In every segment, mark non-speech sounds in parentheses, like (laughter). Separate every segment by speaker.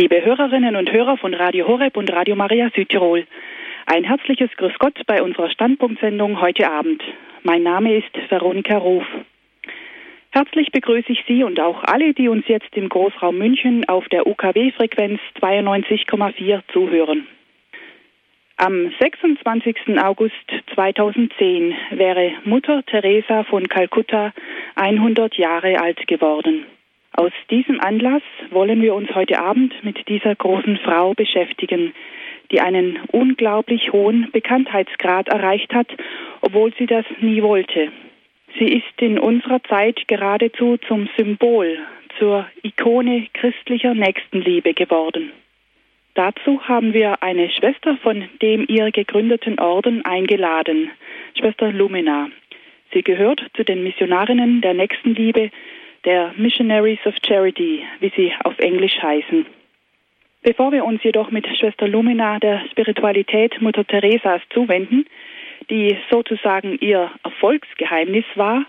Speaker 1: Liebe Hörerinnen und Hörer von Radio Horeb und Radio Maria Südtirol, ein herzliches Grüß Gott bei unserer Standpunktsendung heute Abend. Mein Name ist Veronika Ruf. Herzlich begrüße ich Sie und auch alle, die uns jetzt im Großraum München auf der UKW-Frequenz 92,4 zuhören. Am 26. August 2010 wäre Mutter Teresa von Kalkutta 100 Jahre alt geworden. Aus diesem Anlass wollen wir uns heute Abend mit dieser großen Frau beschäftigen, die einen unglaublich hohen Bekanntheitsgrad erreicht hat, obwohl sie das nie wollte. Sie ist in unserer Zeit geradezu zum Symbol, zur Ikone christlicher Nächstenliebe geworden. Dazu haben wir eine Schwester von dem ihr gegründeten Orden eingeladen, Schwester Lumina. Sie gehört zu den Missionarinnen der Nächstenliebe, der Missionaries of Charity, wie sie auf Englisch heißen. Bevor wir uns jedoch mit Schwester Lumina der Spiritualität Mutter Teresas zuwenden, die sozusagen ihr Erfolgsgeheimnis war,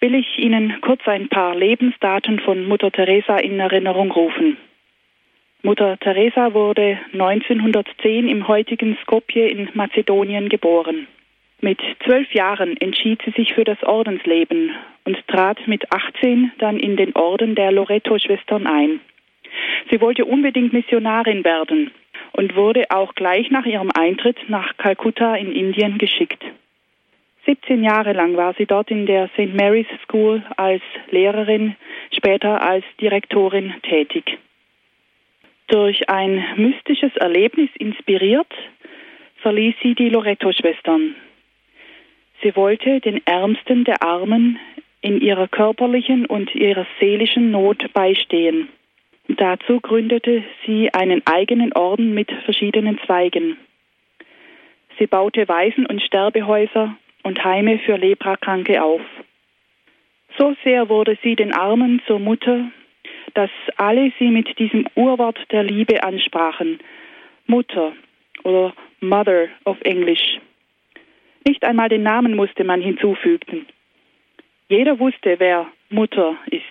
Speaker 1: will ich Ihnen kurz ein paar Lebensdaten von Mutter Teresa in Erinnerung rufen. Mutter Teresa wurde 1910 im heutigen Skopje in Mazedonien geboren. Mit zwölf Jahren entschied sie sich für das Ordensleben und trat mit 18 dann in den Orden der Loreto-Schwestern ein. Sie wollte unbedingt Missionarin werden und wurde auch gleich nach ihrem Eintritt nach Kalkutta in Indien geschickt. 17 Jahre lang war sie dort in der St. Mary's School als Lehrerin, später als Direktorin tätig. Durch ein mystisches Erlebnis inspiriert, verließ sie die Loreto-Schwestern Sie wollte den Ärmsten der Armen in ihrer körperlichen und ihrer seelischen Not beistehen. Dazu gründete sie einen eigenen Orden mit verschiedenen Zweigen. Sie baute Waisen- und Sterbehäuser und Heime für Leprakranke auf. So sehr wurde sie den Armen zur Mutter, dass alle sie mit diesem Urwort der Liebe ansprachen, Mutter oder Mother auf Englisch. Nicht einmal den Namen musste man hinzufügen. Jeder wusste, wer Mutter ist.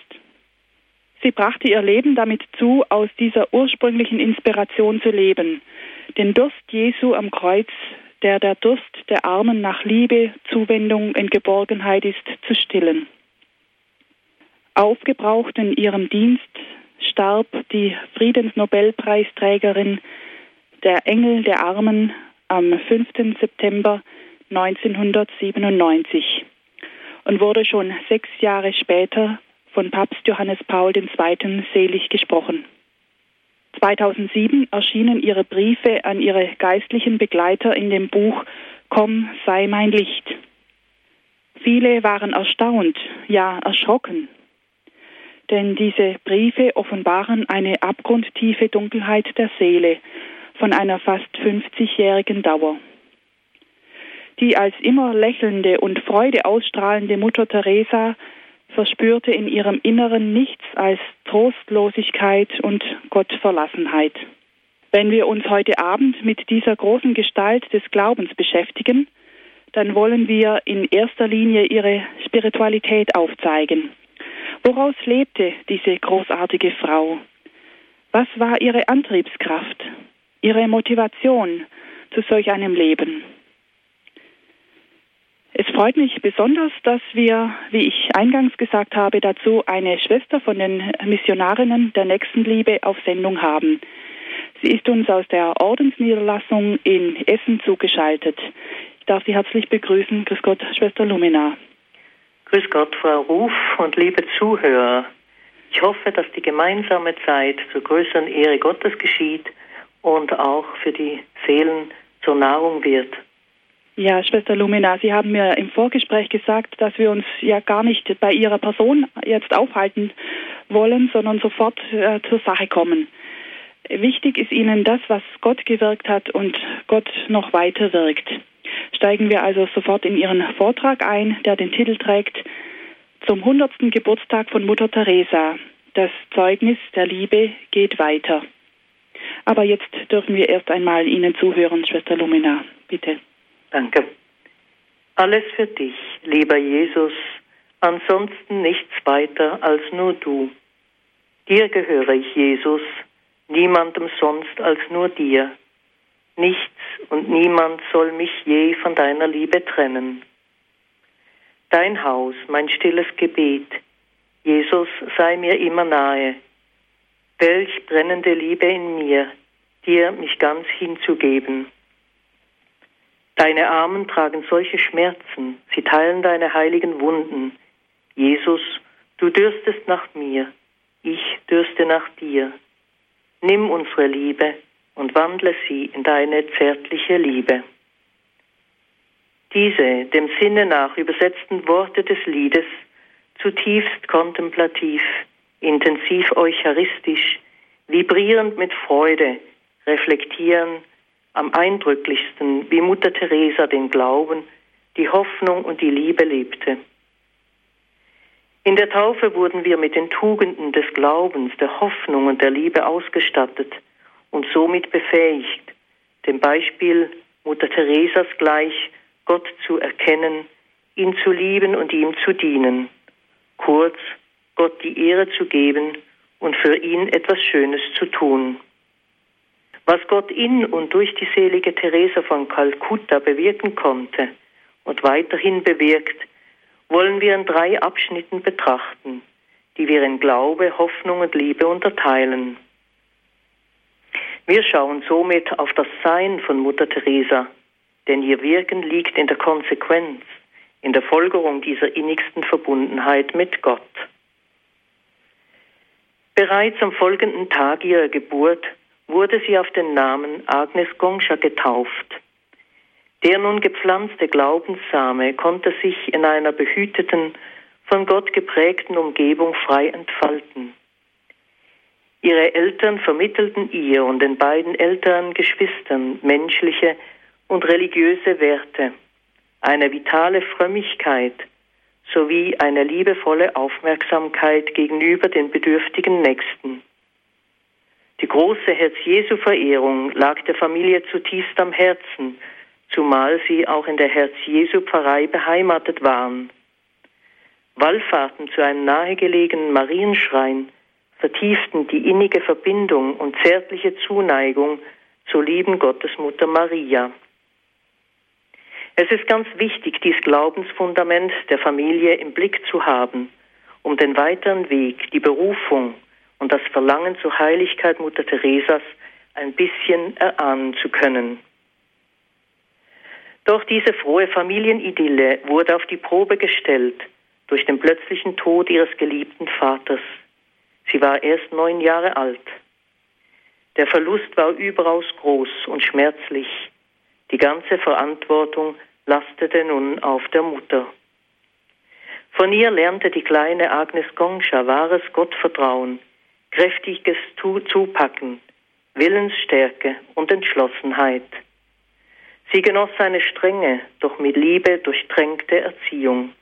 Speaker 1: Sie brachte ihr Leben damit zu, aus dieser ursprünglichen Inspiration zu leben, den Durst Jesu am Kreuz, der der Durst der Armen nach Liebe, Zuwendung und Geborgenheit ist, zu stillen. Aufgebraucht in ihrem Dienst starb die Friedensnobelpreisträgerin, der Engel der Armen, am 5. September 1997 und wurde schon sechs Jahre später von Papst Johannes Paul II. selig gesprochen. 2007 erschienen ihre Briefe an ihre geistlichen Begleiter in dem Buch Komm, sei mein Licht. Viele waren erstaunt, ja erschrocken, denn diese Briefe offenbaren eine abgrundtiefe Dunkelheit der Seele von einer fast 50-jährigen Dauer die als immer lächelnde und Freude ausstrahlende Mutter Teresa verspürte in ihrem Inneren nichts als Trostlosigkeit und Gottverlassenheit. Wenn wir uns heute Abend mit dieser großen Gestalt des Glaubens beschäftigen, dann wollen wir in erster Linie ihre Spiritualität aufzeigen. Woraus lebte diese großartige Frau? Was war ihre Antriebskraft, ihre Motivation zu solch einem Leben? Es freut mich besonders, dass wir, wie ich eingangs gesagt habe, dazu eine Schwester von den Missionarinnen der Nächstenliebe auf Sendung haben. Sie ist uns aus der Ordensniederlassung in Essen zugeschaltet. Ich darf Sie herzlich begrüßen. Grüß Gott, Schwester Lumina.
Speaker 2: Grüß Gott, Frau Ruf und liebe Zuhörer. Ich hoffe, dass die gemeinsame Zeit zur größeren Ehre Gottes geschieht und auch für die Seelen zur Nahrung wird.
Speaker 1: Ja, Schwester Lumina, Sie haben mir im Vorgespräch gesagt, dass wir uns ja gar nicht bei Ihrer Person jetzt aufhalten wollen, sondern sofort äh, zur Sache kommen. Wichtig ist Ihnen das, was Gott gewirkt hat und Gott noch weiter wirkt. Steigen wir also sofort in Ihren Vortrag ein, der den Titel trägt Zum 100. Geburtstag von Mutter Teresa. Das Zeugnis der Liebe geht weiter. Aber jetzt dürfen wir erst einmal Ihnen zuhören, Schwester Lumina. Bitte.
Speaker 2: Danke. Alles für dich, lieber Jesus, ansonsten nichts weiter als nur du. Dir gehöre ich, Jesus, niemandem sonst als nur dir. Nichts und niemand soll mich je von deiner Liebe trennen. Dein Haus, mein stilles Gebet, Jesus sei mir immer nahe. Welch brennende Liebe in mir, dir mich ganz hinzugeben. Deine Armen tragen solche Schmerzen, sie teilen deine heiligen Wunden. Jesus, du dürstest nach mir, ich dürste nach dir. Nimm unsere Liebe und wandle sie in deine zärtliche Liebe. Diese dem Sinne nach übersetzten Worte des Liedes, zutiefst kontemplativ, intensiv eucharistisch, vibrierend mit Freude, reflektieren am eindrücklichsten, wie Mutter Teresa den Glauben, die Hoffnung und die Liebe lebte. In der Taufe wurden wir mit den Tugenden des Glaubens, der Hoffnung und der Liebe ausgestattet und somit befähigt, dem Beispiel Mutter Teresas gleich Gott zu erkennen, ihn zu lieben und ihm zu dienen, kurz Gott die Ehre zu geben und für ihn etwas Schönes zu tun. Was Gott in und durch die selige Teresa von Kalkutta bewirken konnte und weiterhin bewirkt, wollen wir in drei Abschnitten betrachten, die wir in Glaube, Hoffnung und Liebe unterteilen. Wir schauen somit auf das Sein von Mutter Teresa, denn ihr Wirken liegt in der Konsequenz, in der Folgerung dieser innigsten Verbundenheit mit Gott. Bereits am folgenden Tag ihrer Geburt wurde sie auf den Namen Agnes Gongscha getauft. Der nun gepflanzte Glaubenssame konnte sich in einer behüteten, von Gott geprägten Umgebung frei entfalten. Ihre Eltern vermittelten ihr und den beiden älteren Geschwistern menschliche und religiöse Werte, eine vitale Frömmigkeit sowie eine liebevolle Aufmerksamkeit gegenüber den bedürftigen Nächsten. Die große Herz-Jesu-Verehrung lag der Familie zutiefst am Herzen, zumal sie auch in der Herz-Jesu-Pfarrei beheimatet waren. Wallfahrten zu einem nahegelegenen Marienschrein vertieften die innige Verbindung und zärtliche Zuneigung zur lieben Gottesmutter Maria. Es ist ganz wichtig, dies Glaubensfundament der Familie im Blick zu haben, um den weiteren Weg, die Berufung und das Verlangen zur Heiligkeit Mutter Teresas ein bisschen erahnen zu können. Doch diese frohe Familienidylle wurde auf die Probe gestellt durch den plötzlichen Tod ihres geliebten Vaters. Sie war erst neun Jahre alt. Der Verlust war überaus groß und schmerzlich. Die ganze Verantwortung lastete nun auf der Mutter. Von ihr lernte die kleine Agnes Gongscha wahres Gottvertrauen, kräftiges Zupacken, Willensstärke und Entschlossenheit. Sie genoss eine strenge, doch mit Liebe durchtränkte Erziehung.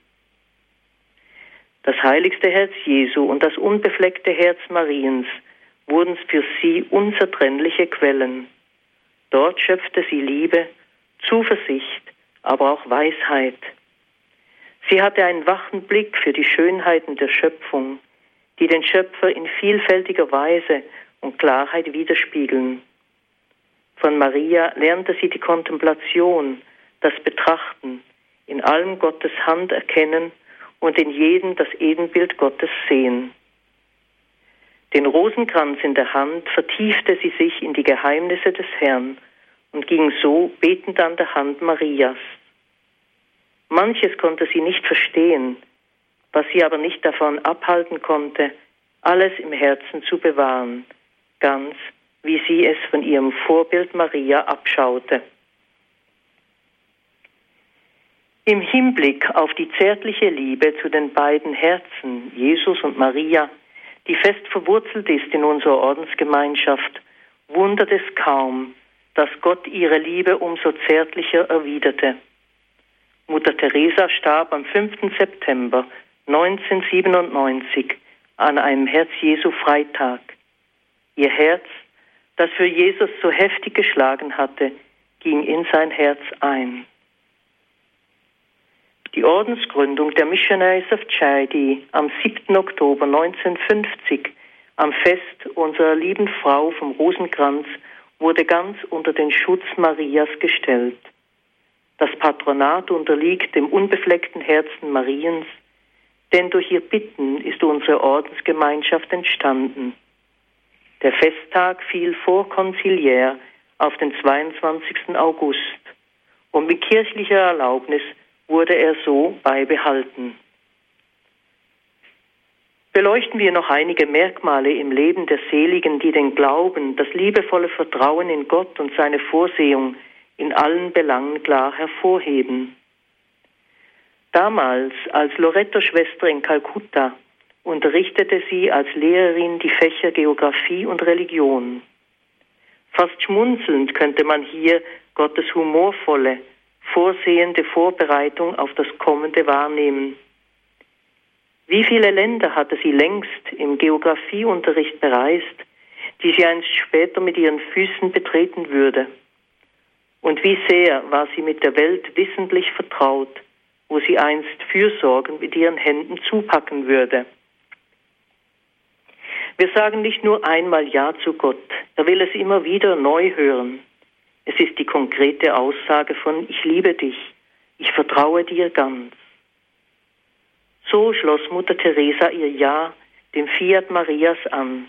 Speaker 2: Das heiligste Herz Jesu und das unbefleckte Herz Mariens wurden für sie unzertrennliche Quellen. Dort schöpfte sie Liebe, Zuversicht, aber auch Weisheit. Sie hatte einen wachen Blick für die Schönheiten der Schöpfung, die den Schöpfer in vielfältiger Weise und Klarheit widerspiegeln. Von Maria lernte sie die Kontemplation, das Betrachten, in allem Gottes Hand erkennen und in jedem das Ebenbild Gottes sehen. Den Rosenkranz in der Hand vertiefte sie sich in die Geheimnisse des Herrn und ging so betend an der Hand Marias. Manches konnte sie nicht verstehen, was sie aber nicht davon abhalten konnte, alles im Herzen zu bewahren, ganz wie sie es von ihrem Vorbild Maria abschaute. Im Hinblick auf die zärtliche Liebe zu den beiden Herzen, Jesus und Maria, die fest verwurzelt ist in unserer Ordensgemeinschaft, wundert es kaum, dass Gott ihre Liebe umso zärtlicher erwiderte. Mutter Teresa starb am 5. September 1997 an einem Herz-Jesu-Freitag. Ihr Herz, das für Jesus so heftig geschlagen hatte, ging in sein Herz ein. Die Ordensgründung der Missionaries of Charity am 7. Oktober 1950 Am Fest unserer lieben Frau vom Rosenkranz wurde ganz unter den Schutz Marias gestellt. Das Patronat unterliegt dem unbefleckten Herzen Mariens, denn durch ihr Bitten ist unsere Ordensgemeinschaft entstanden. Der Festtag fiel vor Konziliär auf den 22. August und mit kirchlicher Erlaubnis wurde er so beibehalten. Beleuchten wir noch einige Merkmale im Leben der Seligen, die den Glauben, das liebevolle Vertrauen in Gott und seine Vorsehung in allen Belangen klar hervorheben. Damals als Loretto-Schwester in Kalkutta unterrichtete sie als Lehrerin die Fächer Geographie und Religion. Fast schmunzelnd könnte man hier Gottes humorvolle, vorsehende Vorbereitung auf das Kommende wahrnehmen. Wie viele Länder hatte sie längst im Geographieunterricht bereist, die sie einst später mit ihren Füßen betreten würde? Und wie sehr war sie mit der Welt wissentlich vertraut, wo sie einst fürsorgend mit ihren Händen zupacken würde? Wir sagen nicht nur einmal Ja zu Gott, er will es immer wieder neu hören. Es ist die konkrete Aussage von Ich liebe dich, ich vertraue dir ganz. So schloss Mutter Teresa ihr Ja dem Fiat Marias an,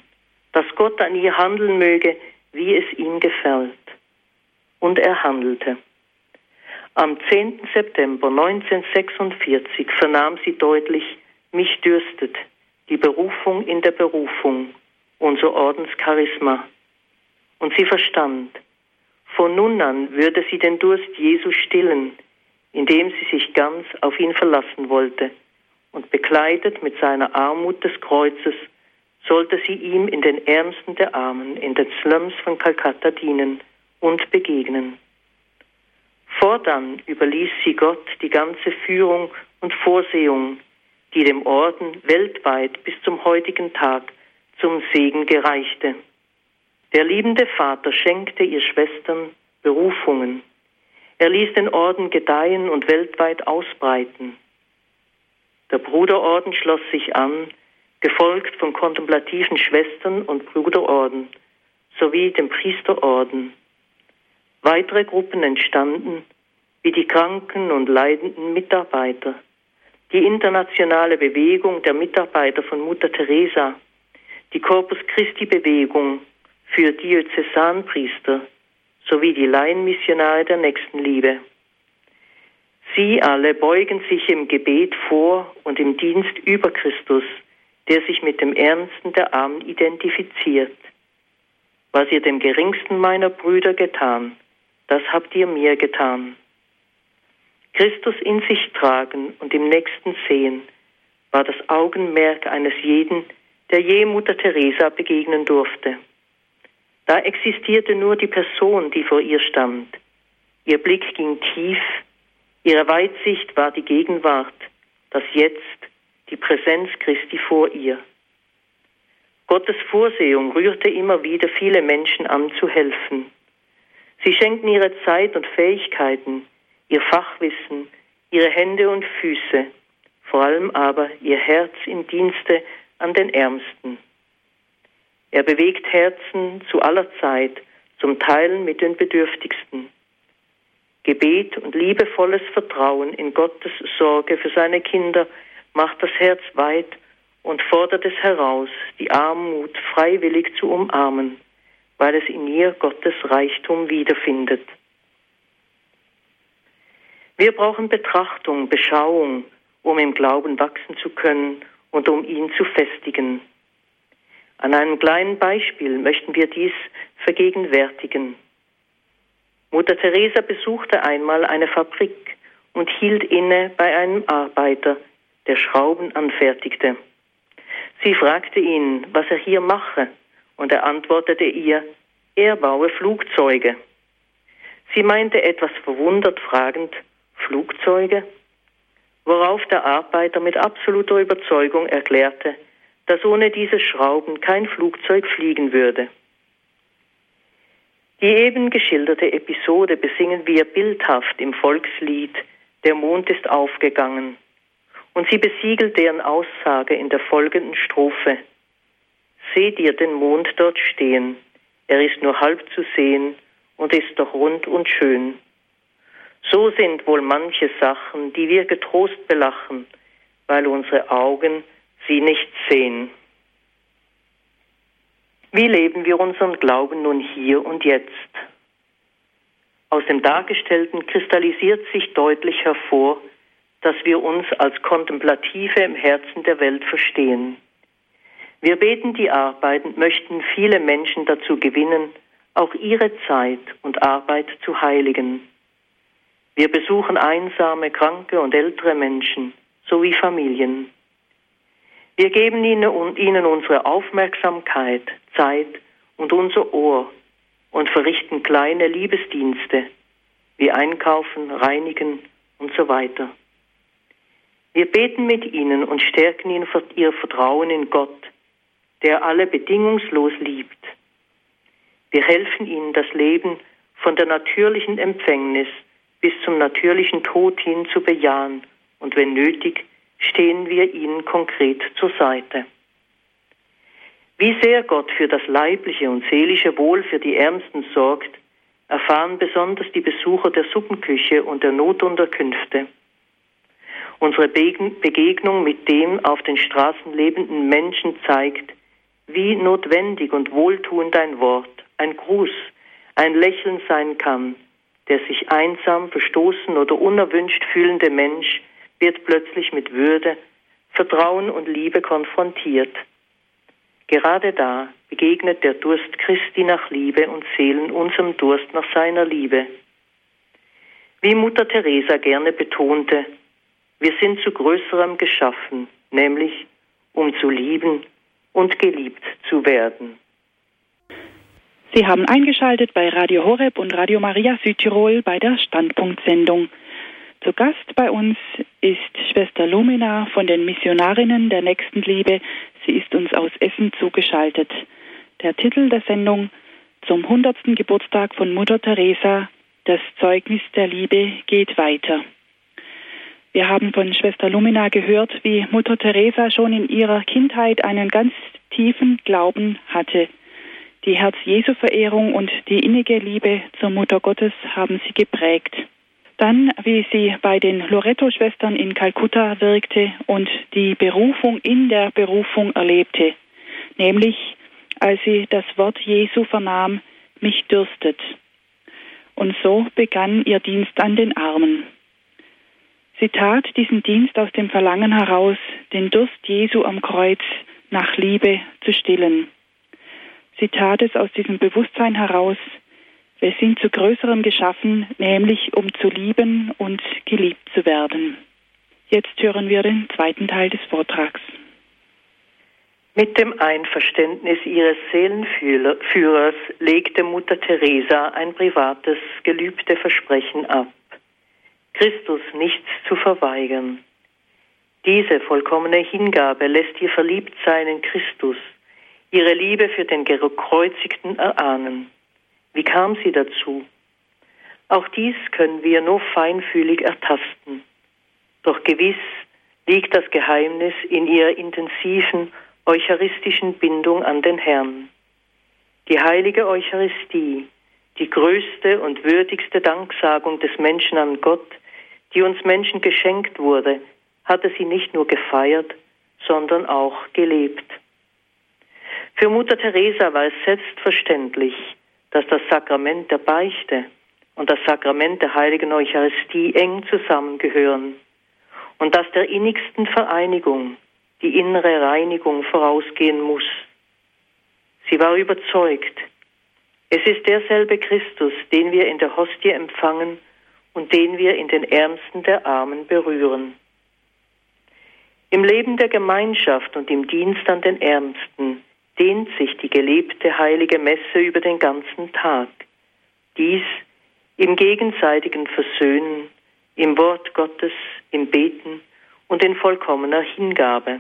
Speaker 2: dass Gott an ihr handeln möge, wie es ihm gefällt. Und er handelte. Am 10. September 1946 vernahm sie deutlich, mich dürstet, die Berufung in der Berufung, unser Ordenscharisma. Und sie verstand, von nun an würde sie den Durst Jesu stillen, indem sie sich ganz auf ihn verlassen wollte und bekleidet mit seiner Armut des Kreuzes, sollte sie ihm in den Ärmsten der Armen, in den Slums von Kalkutta dienen und begegnen. Fortan überließ sie Gott die ganze Führung und Vorsehung, die dem Orden weltweit bis zum heutigen Tag zum Segen gereichte. Der liebende Vater schenkte ihr Schwestern Berufungen. Er ließ den Orden gedeihen und weltweit ausbreiten. Der Bruderorden schloss sich an, gefolgt von kontemplativen Schwestern und Bruderorden sowie dem Priesterorden. Weitere Gruppen entstanden, wie die kranken und leidenden Mitarbeiter, die internationale Bewegung der Mitarbeiter von Mutter Teresa, die Corpus Christi Bewegung für Diözesanpriester sowie die Laienmissionare der Nächstenliebe. Sie alle beugen sich im Gebet vor und im Dienst über Christus, der sich mit dem Ernsten der Armen identifiziert. Was ihr dem geringsten meiner Brüder getan, das habt ihr mir getan. Christus in sich tragen und im Nächsten sehen, war das Augenmerk eines jeden, der je Mutter Teresa begegnen durfte. Da existierte nur die Person, die vor ihr stand. Ihr Blick ging tief Ihre Weitsicht war die Gegenwart, das Jetzt, die Präsenz Christi vor ihr. Gottes Vorsehung rührte immer wieder viele Menschen an zu helfen. Sie schenkten ihre Zeit und Fähigkeiten, ihr Fachwissen, ihre Hände und Füße, vor allem aber ihr Herz im Dienste an den Ärmsten. Er bewegt Herzen zu aller Zeit zum Teilen mit den Bedürftigsten. Gebet und liebevolles Vertrauen in Gottes Sorge für seine Kinder macht das Herz weit und fordert es heraus, die Armut freiwillig zu umarmen, weil es in ihr Gottes Reichtum wiederfindet. Wir brauchen Betrachtung, Beschauung, um im Glauben wachsen zu können und um ihn zu festigen. An einem kleinen Beispiel möchten wir dies vergegenwärtigen. Mutter Teresa besuchte einmal eine Fabrik und hielt inne bei einem Arbeiter, der Schrauben anfertigte. Sie fragte ihn, was er hier mache, und er antwortete ihr, er baue Flugzeuge. Sie meinte etwas verwundert fragend, Flugzeuge? Worauf der Arbeiter mit absoluter Überzeugung erklärte, dass ohne diese Schrauben kein Flugzeug fliegen würde. Die eben geschilderte Episode besingen wir bildhaft im Volkslied Der Mond ist aufgegangen und sie besiegelt deren Aussage in der folgenden Strophe. Seht ihr den Mond dort stehen, er ist nur halb zu sehen und ist doch rund und schön. So sind wohl manche Sachen, die wir getrost belachen, weil unsere Augen sie nicht sehen. Wie leben wir unseren Glauben nun hier und jetzt? Aus dem Dargestellten kristallisiert sich deutlich hervor, dass wir uns als Kontemplative im Herzen der Welt verstehen. Wir beten die Arbeit und möchten viele Menschen dazu gewinnen, auch ihre Zeit und Arbeit zu heiligen. Wir besuchen einsame, kranke und ältere Menschen sowie Familien. Wir geben ihnen, unsere Aufmerksamkeit, Zeit und unser Ohr und verrichten kleine Liebesdienste wie Einkaufen, Reinigen und so weiter. Wir beten mit ihnen und stärken ihnen ihr Vertrauen in Gott, der alle bedingungslos liebt. Wir helfen ihnen, das Leben von der natürlichen Empfängnis bis zum natürlichen Tod hin zu bejahen und wenn nötig, stehen wir ihnen konkret zur Seite. Wie sehr Gott für das leibliche und seelische Wohl für die Ärmsten sorgt, erfahren besonders die Besucher der Suppenküche und der Notunterkünfte. Unsere Begegnung mit dem auf den Straßen lebenden Menschen zeigt, wie notwendig und wohltuend ein Wort, ein Gruß, ein Lächeln sein kann. Der sich einsam, verstoßen oder unerwünscht fühlende Mensch wird plötzlich mit Würde, Vertrauen und Liebe konfrontiert. Gerade da begegnet der Durst Christi nach Liebe und Seelen unserem Durst nach seiner Liebe. Wie Mutter Teresa gerne betonte, wir sind zu Größerem geschaffen, nämlich um zu lieben und geliebt zu werden.
Speaker 1: Sie haben eingeschaltet bei Radio Horeb und Radio Maria Südtirol bei der Standpunktsendung. Zu Gast bei uns ist Schwester Lumina von den Missionarinnen der Nächstenliebe. Sie ist uns aus Essen zugeschaltet. Der Titel der Sendung zum 100. Geburtstag von Mutter Teresa, das Zeugnis der Liebe geht weiter. Wir haben von Schwester Lumina gehört, wie Mutter Teresa schon in ihrer Kindheit einen ganz tiefen Glauben hatte. Die Herz-Jesu-Verehrung und die innige Liebe zur Mutter Gottes haben sie geprägt. Dann, wie sie bei den Loretto-Schwestern in Kalkutta wirkte und die Berufung in der Berufung erlebte, nämlich als sie das Wort Jesu vernahm, mich dürstet. Und so begann ihr Dienst an den Armen. Sie tat diesen Dienst aus dem Verlangen heraus, den Durst Jesu am Kreuz nach Liebe zu stillen. Sie tat es aus diesem Bewusstsein heraus, wir sind zu Größerem geschaffen, nämlich um zu lieben und geliebt zu werden. Jetzt hören wir den zweiten Teil des Vortrags.
Speaker 2: Mit dem Einverständnis ihres Seelenführers legte Mutter Teresa ein privates, gelübde Versprechen ab, Christus nichts zu verweigern. Diese vollkommene Hingabe lässt ihr Verliebtsein in Christus, ihre Liebe für den Gekreuzigten erahnen. Wie kam sie dazu? Auch dies können wir nur feinfühlig ertasten. Doch gewiss liegt das Geheimnis in ihrer intensiven eucharistischen Bindung an den Herrn. Die heilige Eucharistie, die größte und würdigste Danksagung des Menschen an Gott, die uns Menschen geschenkt wurde, hatte sie nicht nur gefeiert, sondern auch gelebt. Für Mutter Teresa war es selbstverständlich, dass das Sakrament der Beichte und das Sakrament der heiligen Eucharistie eng zusammengehören und dass der innigsten Vereinigung die innere Reinigung vorausgehen muss. Sie war überzeugt, es ist derselbe Christus, den wir in der Hostie empfangen und den wir in den Ärmsten der Armen berühren. Im Leben der Gemeinschaft und im Dienst an den Ärmsten dehnt sich die gelebte heilige Messe über den ganzen Tag. Dies im gegenseitigen Versöhnen, im Wort Gottes, im Beten und in vollkommener Hingabe.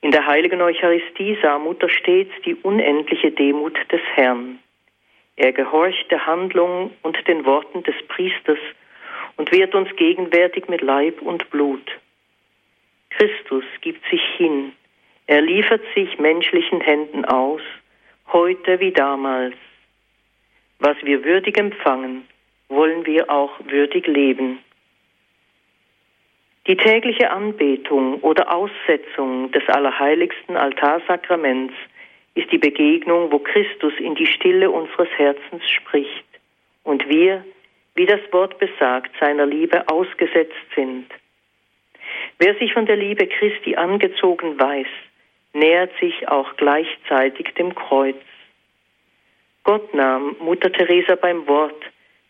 Speaker 2: In der heiligen Eucharistie sah Mutter stets die unendliche Demut des Herrn. Er gehorcht der Handlung und den Worten des Priesters und wird uns gegenwärtig mit Leib und Blut. Christus gibt sich hin, Er liefert sich menschlichen Händen aus, heute wie damals. Was wir würdig empfangen, wollen wir auch würdig leben. Die tägliche Anbetung oder Aussetzung des allerheiligsten Altarsakraments ist die Begegnung, wo Christus in die Stille unseres Herzens spricht und wir, wie das Wort besagt, seiner Liebe ausgesetzt sind. Wer sich von der Liebe Christi angezogen weiß, nähert sich auch gleichzeitig dem Kreuz. Gott nahm Mutter Teresa beim Wort,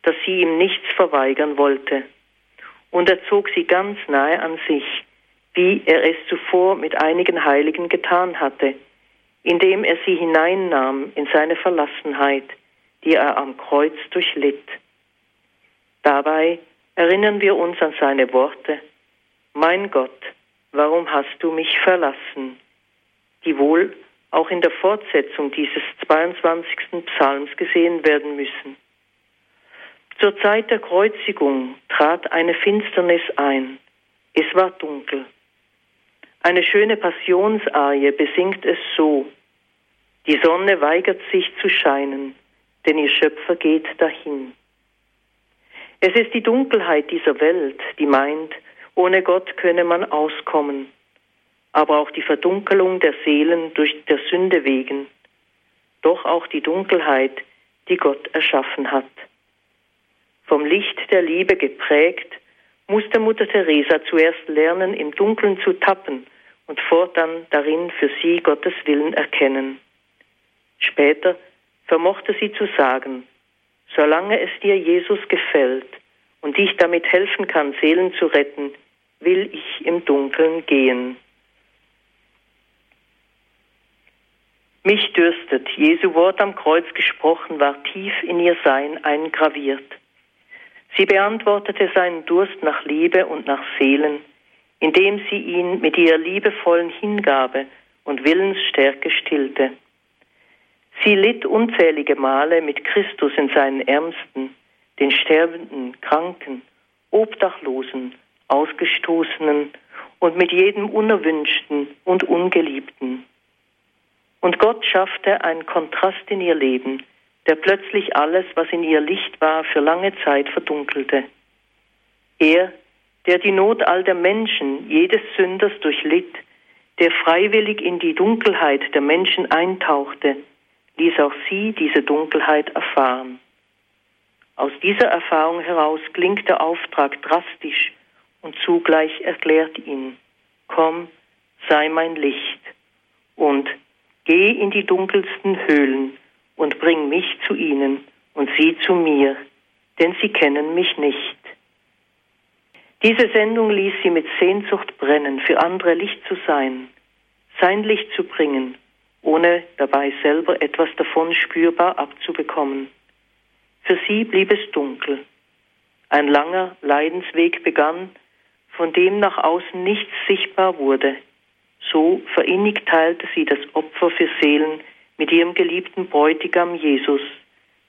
Speaker 2: dass sie ihm nichts verweigern wollte, und er zog sie ganz nahe an sich, wie er es zuvor mit einigen Heiligen getan hatte, indem er sie hineinnahm in seine Verlassenheit, die er am Kreuz durchlitt. Dabei erinnern wir uns an seine Worte, Mein Gott, warum hast du mich verlassen? die wohl auch in der Fortsetzung dieses 22. Psalms gesehen werden müssen. Zur Zeit der Kreuzigung trat eine Finsternis ein. Es war dunkel. Eine schöne Passionsarie besingt es so. Die Sonne weigert sich zu scheinen, denn ihr Schöpfer geht dahin. Es ist die Dunkelheit dieser Welt, die meint, ohne Gott könne man auskommen aber auch die Verdunkelung der Seelen durch der Sünde wegen, doch auch die Dunkelheit, die Gott erschaffen hat. Vom Licht der Liebe geprägt, musste Mutter Teresa zuerst lernen, im Dunkeln zu tappen und fortan darin für sie Gottes Willen erkennen. Später vermochte sie zu sagen, solange es dir Jesus gefällt und ich damit helfen kann, Seelen zu retten, will ich im Dunkeln gehen. Mich dürstet, Jesu Wort am Kreuz gesprochen, war tief in ihr Sein eingraviert. Sie beantwortete seinen Durst nach Liebe und nach Seelen, indem sie ihn mit ihrer liebevollen Hingabe und Willensstärke stillte. Sie litt unzählige Male mit Christus in seinen Ärmsten, den Sterbenden, Kranken, Obdachlosen, Ausgestoßenen und mit jedem Unerwünschten und Ungeliebten. Und Gott schaffte einen Kontrast in ihr Leben, der plötzlich alles, was in ihr Licht war, für lange Zeit verdunkelte. Er, der die Not all der Menschen, jedes Sünders durchlitt, der freiwillig in die Dunkelheit der Menschen eintauchte, ließ auch sie diese Dunkelheit erfahren. Aus dieser Erfahrung heraus klingt der Auftrag drastisch und zugleich erklärt ihn, komm, sei mein Licht und Geh in die dunkelsten Höhlen und bring mich zu ihnen und sie zu mir, denn sie kennen mich nicht. Diese Sendung ließ sie mit Sehnsucht brennen, für andere Licht zu sein, sein Licht zu bringen, ohne dabei selber etwas davon spürbar abzubekommen. Für sie blieb es dunkel. Ein langer Leidensweg begann, von dem nach außen nichts sichtbar wurde. So verinnig teilte sie das Opfer für Seelen mit ihrem geliebten Bräutigam Jesus,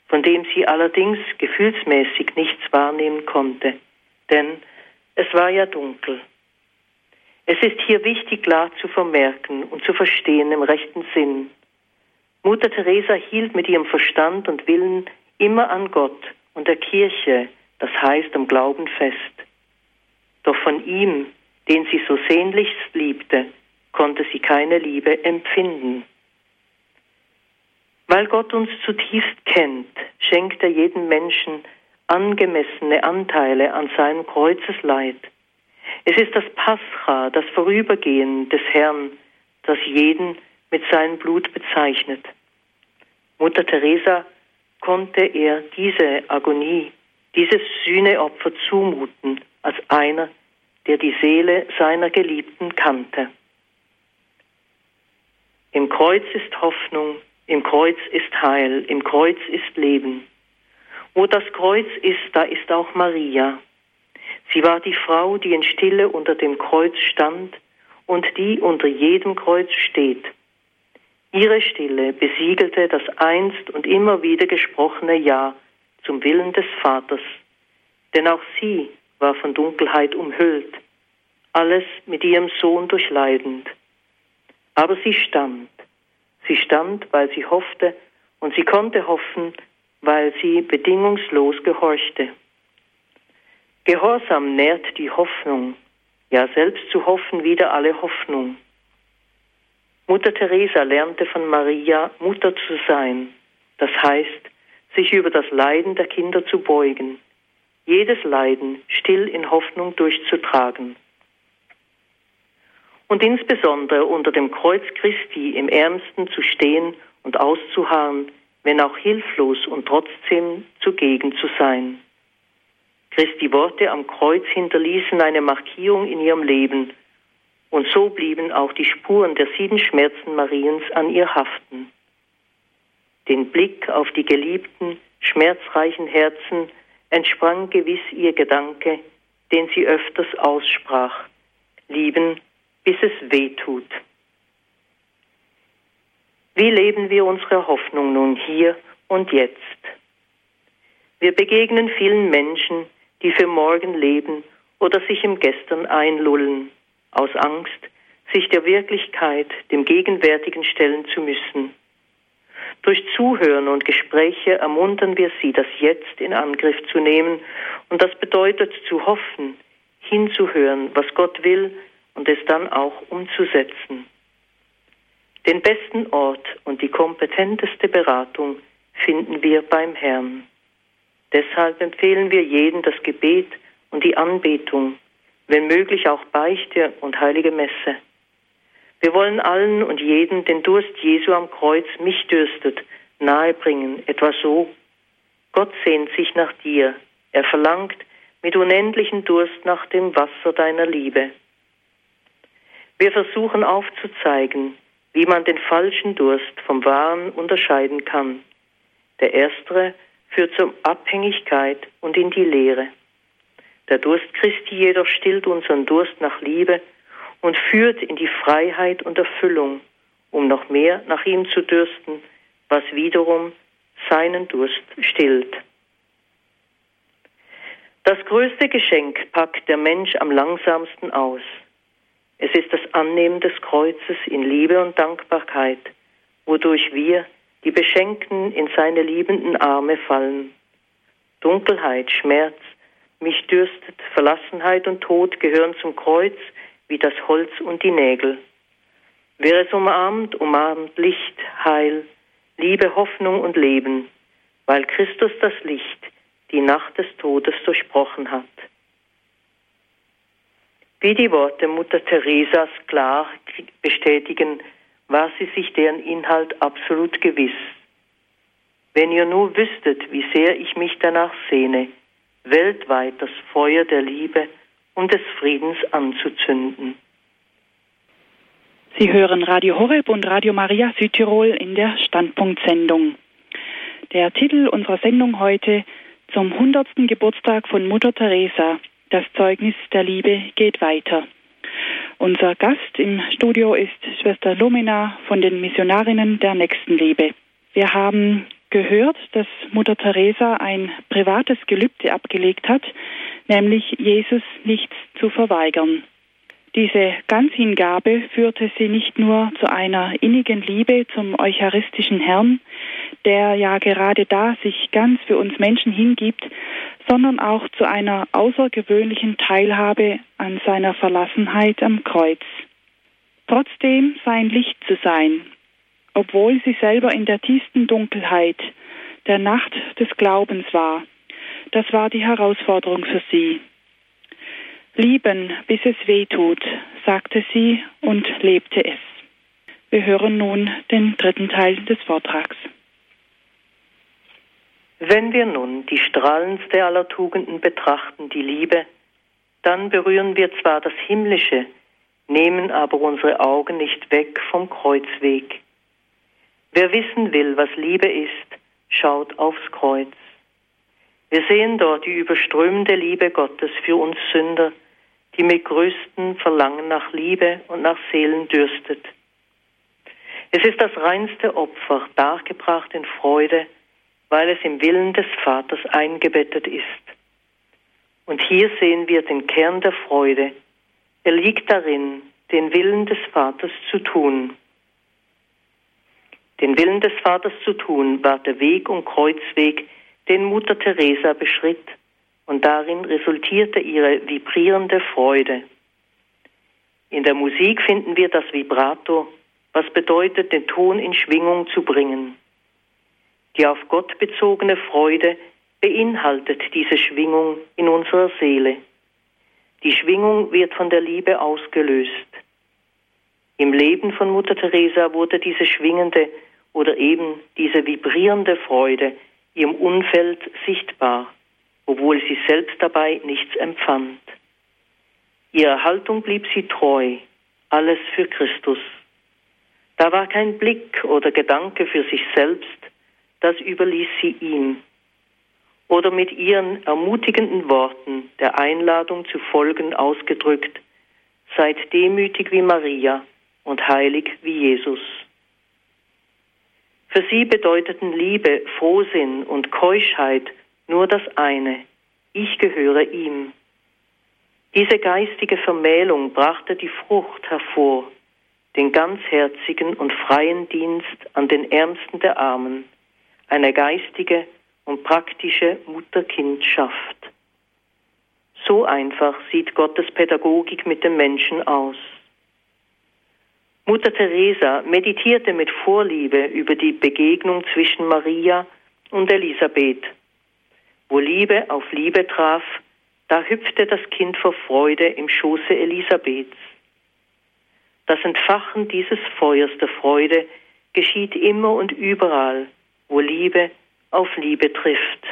Speaker 2: von dem sie allerdings gefühlsmäßig nichts wahrnehmen konnte, denn es war ja dunkel. Es ist hier wichtig klar zu vermerken und zu verstehen im rechten Sinn. Mutter Teresa hielt mit ihrem Verstand und Willen immer an Gott und der Kirche, das heißt am Glauben fest. Doch von ihm, den sie so sehnlichst liebte, konnte sie keine Liebe empfinden. Weil Gott uns zutiefst kennt, schenkt er jedem Menschen angemessene Anteile an seinem Kreuzesleid. Es ist das Pascha, das Vorübergehen des Herrn, das jeden mit seinem Blut bezeichnet. Mutter Teresa konnte er diese Agonie, dieses Sühneopfer zumuten als einer, der die Seele seiner Geliebten kannte. Im Kreuz ist Hoffnung, im Kreuz ist Heil, im Kreuz ist Leben. Wo das Kreuz ist, da ist auch Maria. Sie war die Frau, die in Stille unter dem Kreuz stand und die unter jedem Kreuz steht. Ihre Stille besiegelte das einst und immer wieder gesprochene Ja zum Willen des Vaters. Denn auch sie war von Dunkelheit umhüllt, alles mit ihrem Sohn durchleidend. Aber sie stand. Sie stand, weil sie hoffte, und sie konnte hoffen, weil sie bedingungslos gehorchte. Gehorsam nährt die Hoffnung, ja selbst zu hoffen wieder alle Hoffnung. Mutter Teresa lernte von Maria, Mutter zu sein, das heißt, sich über das Leiden der Kinder zu beugen, jedes Leiden still in Hoffnung durchzutragen. Und insbesondere unter dem Kreuz Christi im Ärmsten zu stehen und auszuharren, wenn auch hilflos und trotzdem zugegen zu sein. Christi Worte am Kreuz hinterließen eine Markierung in ihrem Leben, und so blieben auch die Spuren der sieben Schmerzen Mariens an ihr haften. Den Blick auf die geliebten, schmerzreichen Herzen entsprang gewiss ihr Gedanke, den sie öfters aussprach, lieben, bis es weh tut. Wie leben wir unsere Hoffnung nun hier und jetzt? Wir begegnen vielen Menschen, die für morgen leben oder sich im Gestern einlullen, aus Angst, sich der Wirklichkeit, dem Gegenwärtigen stellen zu müssen. Durch Zuhören und Gespräche ermuntern wir sie, das Jetzt in Angriff zu nehmen, und das bedeutet zu hoffen, hinzuhören, was Gott will, und es dann auch umzusetzen. Den besten Ort und die kompetenteste Beratung finden wir beim Herrn. Deshalb empfehlen wir jeden das Gebet und die Anbetung, wenn möglich auch Beichte und heilige Messe. Wir wollen allen und jeden den Durst Jesu am Kreuz mich dürstet nahebringen, etwa so. Gott sehnt sich nach dir, er verlangt mit unendlichem Durst nach dem Wasser deiner Liebe. Wir versuchen aufzuzeigen, wie man den falschen Durst vom wahren unterscheiden kann. Der erstere führt zur Abhängigkeit und in die Leere. Der Durst Christi jedoch stillt unseren Durst nach Liebe und führt in die Freiheit und Erfüllung, um noch mehr nach ihm zu dürsten, was wiederum seinen Durst stillt. Das größte Geschenk packt der Mensch am langsamsten aus. Es ist das Annehmen des Kreuzes in Liebe und Dankbarkeit, wodurch wir, die Beschenkten, in seine liebenden Arme fallen. Dunkelheit, Schmerz, mich dürstet, Verlassenheit und Tod gehören zum Kreuz wie das Holz und die Nägel. Wer es umarmt, umarmt Licht, Heil, Liebe, Hoffnung und Leben, weil Christus das Licht, die Nacht des Todes durchbrochen hat. Wie die Worte Mutter Theresas klar bestätigen, war sie sich deren Inhalt absolut gewiss. Wenn ihr nur wüsstet, wie sehr ich mich danach sehne, weltweit das Feuer der Liebe und des Friedens anzuzünden.
Speaker 1: Sie hören Radio Horeb und Radio Maria Südtirol in der Standpunktsendung. Der Titel unserer Sendung heute zum 100. Geburtstag von Mutter Teresa – das Zeugnis der Liebe geht weiter. Unser Gast im Studio ist Schwester Lumina von den Missionarinnen der Nächstenliebe. Wir haben gehört, dass Mutter Teresa ein privates Gelübde abgelegt hat, nämlich Jesus nichts zu verweigern. Diese Ganzhingabe führte sie nicht nur zu einer innigen Liebe zum eucharistischen Herrn, der ja gerade da sich ganz für uns Menschen hingibt, sondern auch zu einer außergewöhnlichen Teilhabe an seiner Verlassenheit am Kreuz. Trotzdem sein Licht zu sein, obwohl sie selber in der tiefsten Dunkelheit der Nacht des Glaubens war, das war die Herausforderung für sie. Lieben, bis es weh tut, sagte sie und lebte es. Wir hören nun den dritten Teil des Vortrags.
Speaker 2: Wenn wir nun die strahlendste aller Tugenden betrachten, die Liebe, dann berühren wir zwar das Himmlische, nehmen aber unsere Augen nicht weg vom Kreuzweg. Wer wissen will, was Liebe ist, schaut aufs Kreuz. Wir sehen dort die überströmende Liebe Gottes für uns Sünder, die mit größtem Verlangen nach Liebe und nach Seelen dürstet. Es ist das reinste Opfer, dargebracht in Freude, weil es im Willen des Vaters eingebettet ist. Und hier sehen wir den Kern der Freude. Er liegt darin, den Willen des Vaters zu tun. Den Willen des Vaters zu tun, war der Weg und Kreuzweg, den Mutter Teresa beschritt, und darin resultierte ihre vibrierende Freude. In der Musik finden wir das Vibrato, was bedeutet, den Ton in Schwingung zu bringen. Die auf Gott bezogene Freude beinhaltet diese Schwingung in unserer Seele. Die Schwingung wird von der Liebe ausgelöst. Im Leben von Mutter Teresa wurde diese schwingende oder eben diese vibrierende Freude ihrem Umfeld sichtbar, obwohl sie selbst dabei nichts empfand. Ihrer Haltung blieb sie treu, alles für Christus. Da war kein Blick oder Gedanke für sich selbst, das überließ sie ihm. Oder mit ihren ermutigenden Worten der Einladung zu folgen ausgedrückt, seid demütig wie Maria und heilig wie Jesus. Für sie bedeuteten Liebe, Frohsinn und Keuschheit nur das eine, ich gehöre ihm. Diese geistige Vermählung brachte die Frucht hervor, den ganzherzigen und freien Dienst an den Ärmsten der Armen, eine geistige und praktische Mutter-Kind-Schaft. So einfach sieht Gottes Pädagogik mit dem Menschen aus. Mutter Teresa meditierte mit Vorliebe über die Begegnung zwischen Maria und Elisabeth. Wo Liebe auf Liebe traf, da hüpfte das Kind vor Freude im Schoße Elisabeths. Das Entfachen dieses Feuers der Freude geschieht immer und überall, wo Liebe auf Liebe trifft.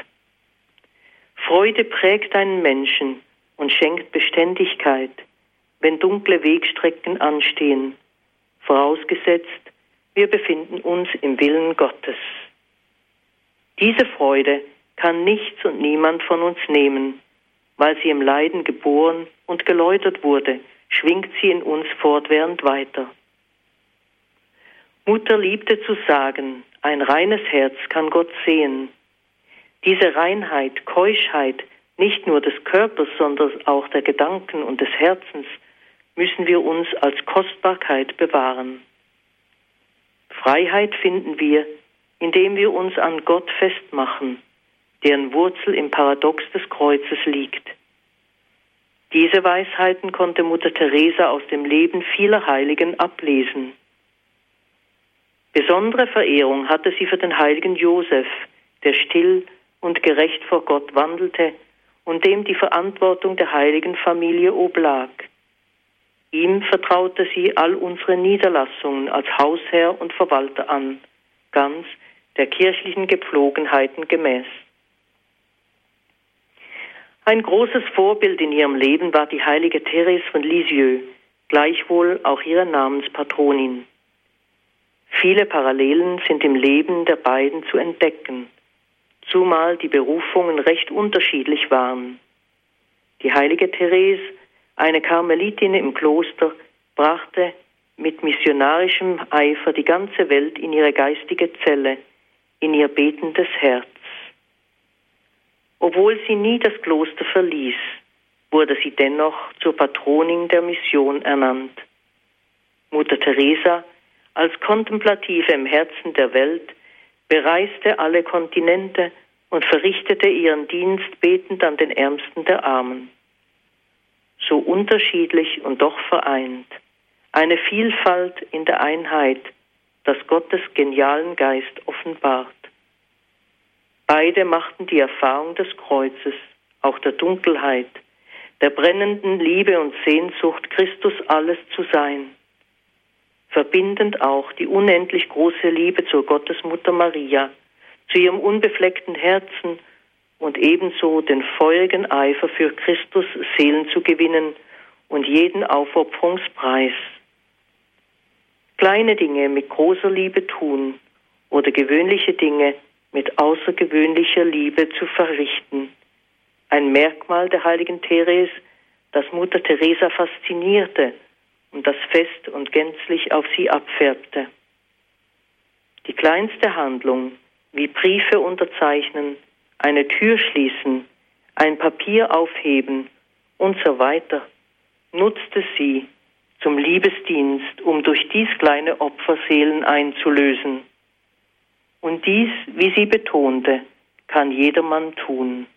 Speaker 2: Freude prägt einen Menschen und schenkt Beständigkeit, wenn dunkle Wegstrecken anstehen, vorausgesetzt, wir befinden uns im Willen Gottes. Diese Freude kann nichts und niemand von uns nehmen, weil sie im Leiden geboren und geläutert wurde, schwingt sie in uns fortwährend weiter. Mutter liebte zu sagen, ein reines Herz kann Gott sehen. Diese Reinheit, Keuschheit, nicht nur des Körpers, sondern auch der Gedanken und des Herzens, müssen wir uns als Kostbarkeit bewahren. Freiheit finden wir, indem wir uns an Gott festmachen, deren Wurzel im Paradox des Kreuzes liegt. Diese Weisheiten konnte Mutter Teresa aus dem Leben vieler Heiligen ablesen. Besondere Verehrung hatte sie für den heiligen Josef, der still und gerecht vor Gott wandelte und dem die Verantwortung der heiligen Familie oblag. Ihm vertraute sie all unsere Niederlassungen als Hausherr und Verwalter an, ganz der kirchlichen Gepflogenheiten gemäß. Ein großes Vorbild in ihrem Leben war die heilige Therese von Lisieux, gleichwohl auch ihre Namenspatronin. Viele Parallelen sind im Leben der beiden zu entdecken, zumal die Berufungen recht unterschiedlich waren. Die heilige Therese, eine Karmelitin im Kloster, brachte mit missionarischem Eifer die ganze Welt in ihre geistige Zelle, in ihr betendes Herz. Obwohl sie nie das Kloster verließ, wurde sie dennoch zur Patronin der Mission ernannt. Mutter Teresa, als Kontemplative im Herzen der Welt, bereiste alle Kontinente und verrichtete ihren Dienst betend an den Ärmsten der Armen. So unterschiedlich und doch vereint, eine Vielfalt in der Einheit, das Gottes genialen Geist offenbart. Beide machten die Erfahrung des Kreuzes, auch der Dunkelheit, der brennenden Liebe und Sehnsucht, Christus alles zu sein. Verbindend auch die unendlich große Liebe zur Gottesmutter Maria, zu ihrem unbefleckten Herzen und ebenso den feurigen Eifer für Christus Seelen zu gewinnen und jeden Aufopferungspreis. Kleine Dinge mit großer Liebe tun oder gewöhnliche Dinge mit außergewöhnlicher Liebe zu verrichten. Ein Merkmal der heiligen Therese, das Mutter Teresa faszinierte und das fest und gänzlich auf sie abfärbte. Die kleinste Handlung, wie Briefe unterzeichnen, eine Tür schließen, ein Papier aufheben und so weiter, nutzte sie zum Liebesdienst, um durch dies kleine Opfer Seelen einzulösen Und dies, wie sie betonte, kann jedermann tun.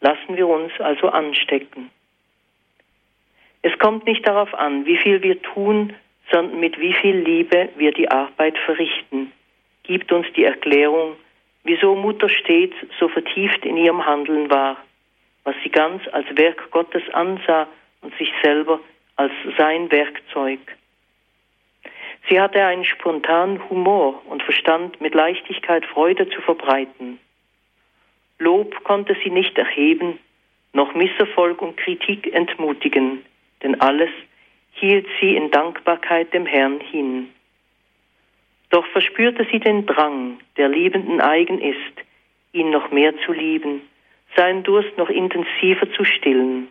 Speaker 2: Lassen wir uns also anstecken. Es kommt nicht darauf an, wie viel wir tun, sondern mit wie viel Liebe wir die Arbeit verrichten, gibt uns die Erklärung, wieso Mutter stets so vertieft in ihrem Handeln war, was sie ganz als Werk Gottes ansah und sich selber als sein Werkzeug. Sie hatte einen spontanen Humor und verstand mit Leichtigkeit Freude zu verbreiten. Lob konnte sie nicht erheben, noch Misserfolg und Kritik entmutigen, denn alles hielt sie in Dankbarkeit dem Herrn hin. Doch verspürte sie den Drang, der Liebenden eigen ist, ihn noch mehr zu lieben, seinen Durst noch intensiver zu stillen.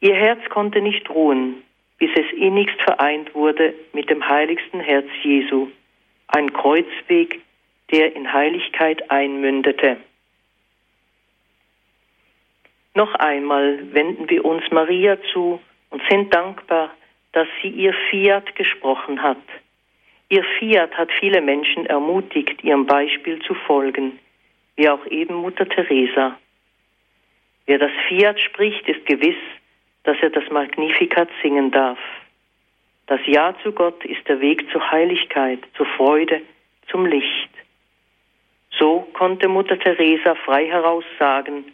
Speaker 2: Ihr Herz konnte nicht ruhen, bis es innigst vereint wurde mit dem heiligsten Herz Jesu, ein Kreuzweg, der in Heiligkeit einmündete. Noch einmal wenden wir uns Maria zu und sind dankbar, dass sie ihr Fiat gesprochen hat. Ihr Fiat hat viele Menschen ermutigt, ihrem Beispiel zu folgen, wie auch eben Mutter Teresa. Wer das Fiat spricht, ist gewiss, dass er das Magnificat singen darf. Das Ja zu Gott ist der Weg zur Heiligkeit, zur Freude, zum Licht. So konnte Mutter Teresa frei heraus sagen,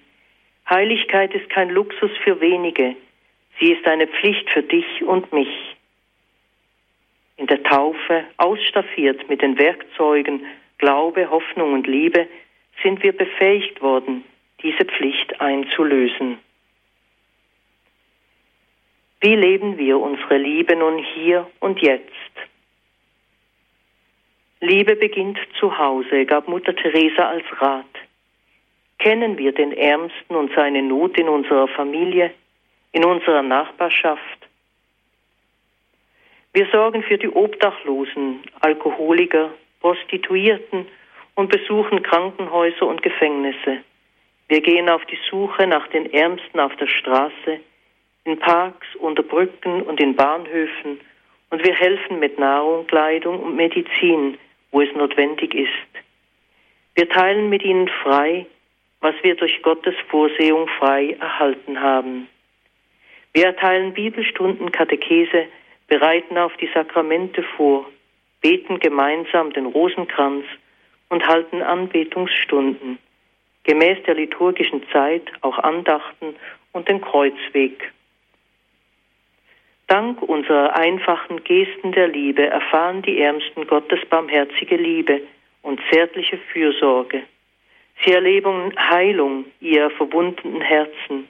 Speaker 2: Heiligkeit ist kein Luxus für wenige, sie ist eine Pflicht für dich und mich. In der Taufe, ausstaffiert mit den Werkzeugen Glaube, Hoffnung und Liebe, sind wir befähigt worden, diese Pflicht einzulösen. Wie leben wir unsere Liebe nun hier und jetzt? Liebe beginnt zu Hause, gab Mutter Teresa als Rat. Kennen wir den Ärmsten und seine Not in unserer Familie, in unserer Nachbarschaft? Wir sorgen für die Obdachlosen, Alkoholiker, Prostituierten und besuchen Krankenhäuser und Gefängnisse. Wir gehen auf die Suche nach den Ärmsten auf der Straße, in Parks, unter Brücken und in Bahnhöfen und wir helfen mit Nahrung, Kleidung und Medizin, wo es notwendig ist. Wir teilen mit ihnen frei, was wir durch Gottes Vorsehung frei erhalten haben. Wir erteilen Bibelstunden, Katechese, bereiten auf die Sakramente vor, beten gemeinsam den Rosenkranz und halten Anbetungsstunden, gemäß der liturgischen Zeit auch Andachten und den Kreuzweg. Dank unserer einfachen Gesten der Liebe erfahren die Ärmsten Gottes barmherzige Liebe und zärtliche Fürsorge. Sie erleben Heilung ihrer verbundenen Herzen,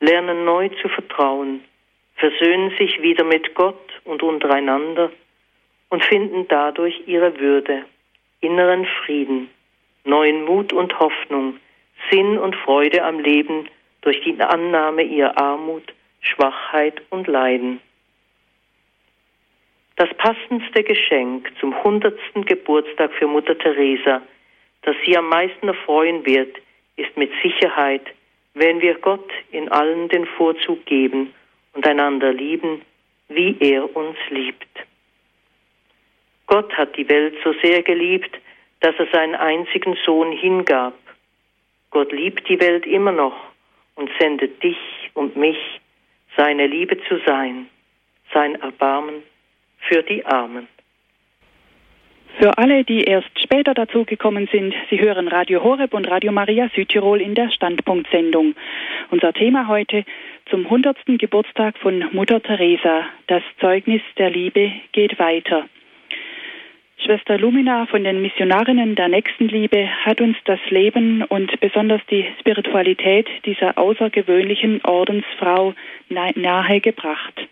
Speaker 2: lernen neu zu vertrauen, versöhnen sich wieder mit Gott und untereinander und finden dadurch ihre Würde, inneren Frieden, neuen Mut und Hoffnung, Sinn und Freude am Leben durch die Annahme ihrer Armut, Schwachheit und Leiden. Das passendste Geschenk zum hundertsten Geburtstag für Mutter Teresa, das sie am meisten erfreuen wird, ist mit Sicherheit, wenn wir Gott in allen den Vorzug geben und einander lieben, wie er uns liebt. Gott hat die Welt so sehr geliebt, dass er seinen einzigen Sohn hingab. Gott liebt die Welt immer noch und sendet dich und mich, seine Liebe zu sein, sein Erbarmen für die Armen.
Speaker 1: Für alle, die erst später dazugekommen sind, Sie hören Radio Horeb und Radio Maria Südtirol in der Standpunktsendung. Unser Thema heute zum 100. Geburtstag von Mutter Teresa. Das Zeugnis der Liebe geht weiter. Schwester Lumina von den Missionarinnen der Nächstenliebe hat uns das Leben und besonders die Spiritualität dieser außergewöhnlichen Ordensfrau nahe gebracht.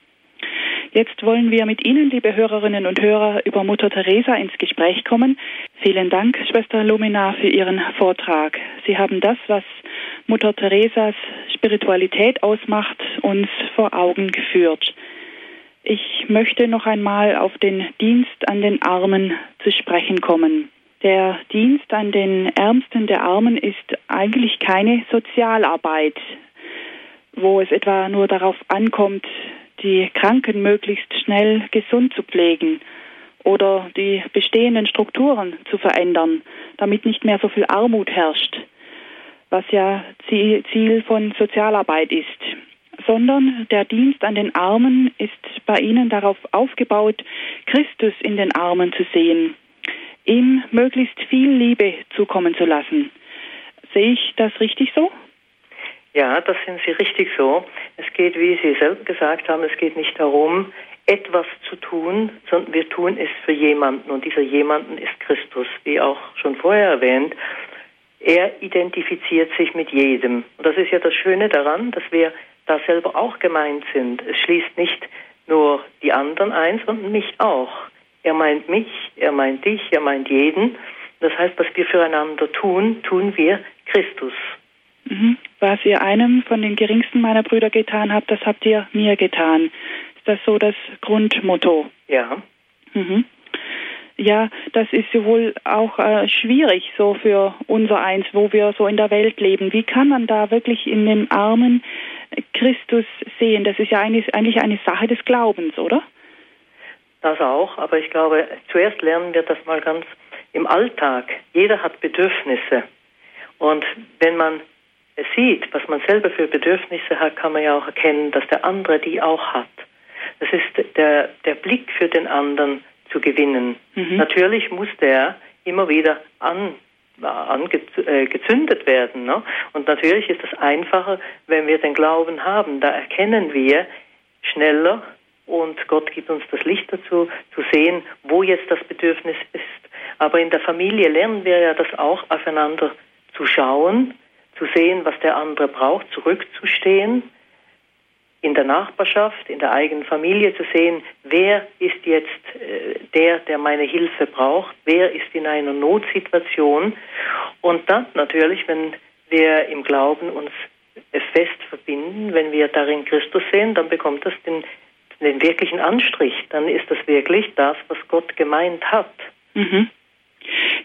Speaker 1: Jetzt wollen wir mit Ihnen, liebe Hörerinnen und Hörer, über Mutter Teresa ins Gespräch kommen. Vielen Dank, Schwester Lumina, für Ihren Vortrag. Sie haben das, was Mutter Teresas Spiritualität ausmacht, uns vor Augen geführt. Ich möchte noch einmal auf den Dienst an den Armen zu sprechen kommen. Der Dienst an den Ärmsten der Armen ist eigentlich keine Sozialarbeit, wo es etwa nur darauf ankommt, die Kranken möglichst schnell gesund zu pflegen oder die bestehenden Strukturen zu verändern, damit nicht mehr so viel Armut herrscht, was ja Ziel von Sozialarbeit ist, sondern der Dienst an den Armen ist bei Ihnen darauf aufgebaut, Christus in den Armen zu sehen, ihm möglichst viel Liebe zukommen zu lassen. Sehe ich das richtig so?
Speaker 2: Ja, das sind Sie richtig so. Es geht, wie Sie selbst gesagt haben, es geht nicht darum, etwas zu tun, sondern wir tun es für jemanden und dieser jemanden ist Christus, wie auch schon vorher erwähnt. Er identifiziert sich mit jedem. Und das ist ja das Schöne daran, dass wir da selber auch gemeint sind. Es schließt nicht nur die anderen ein, sondern mich auch. Er meint mich, er meint dich, er meint jeden. Das heißt, was wir füreinander tun, tun wir Christus.
Speaker 1: Mhm. Was ihr einem von den geringsten meiner Brüder getan habt, das habt ihr mir getan das so das Grundmotto?
Speaker 2: Ja.
Speaker 1: Mhm. Ja, das ist wohl auch äh, schwierig so für unser Eins, wo wir so in der Welt leben. Wie kann man da wirklich in dem Armen Christus sehen? Das ist ja eigentlich, eigentlich eine Sache des Glaubens, oder?
Speaker 2: Das auch, aber ich glaube, zuerst lernen wir das mal ganz im Alltag. Jeder hat Bedürfnisse. Und wenn man sieht, was man selber für Bedürfnisse hat, kann man ja auch erkennen, dass der andere die auch hat. Das ist der, der Blick für den anderen zu gewinnen. Mhm. Natürlich muss der immer wieder an, angezündet äh, werden. Ne? Und natürlich ist es einfacher, wenn wir den Glauben haben. Da erkennen wir schneller und Gott gibt uns das Licht dazu, zu sehen, wo jetzt das Bedürfnis ist. Aber in der Familie lernen wir ja das auch, aufeinander zu schauen, zu sehen, was der andere braucht, zurückzustehen in der Nachbarschaft, in der eigenen Familie zu sehen, wer ist jetzt äh, der, der meine Hilfe braucht, wer ist in einer Notsituation. Und dann natürlich, wenn wir im Glauben uns fest verbinden, wenn wir darin Christus sehen, dann bekommt das den, den wirklichen Anstrich. Dann ist das wirklich das, was Gott gemeint hat.
Speaker 1: Mhm.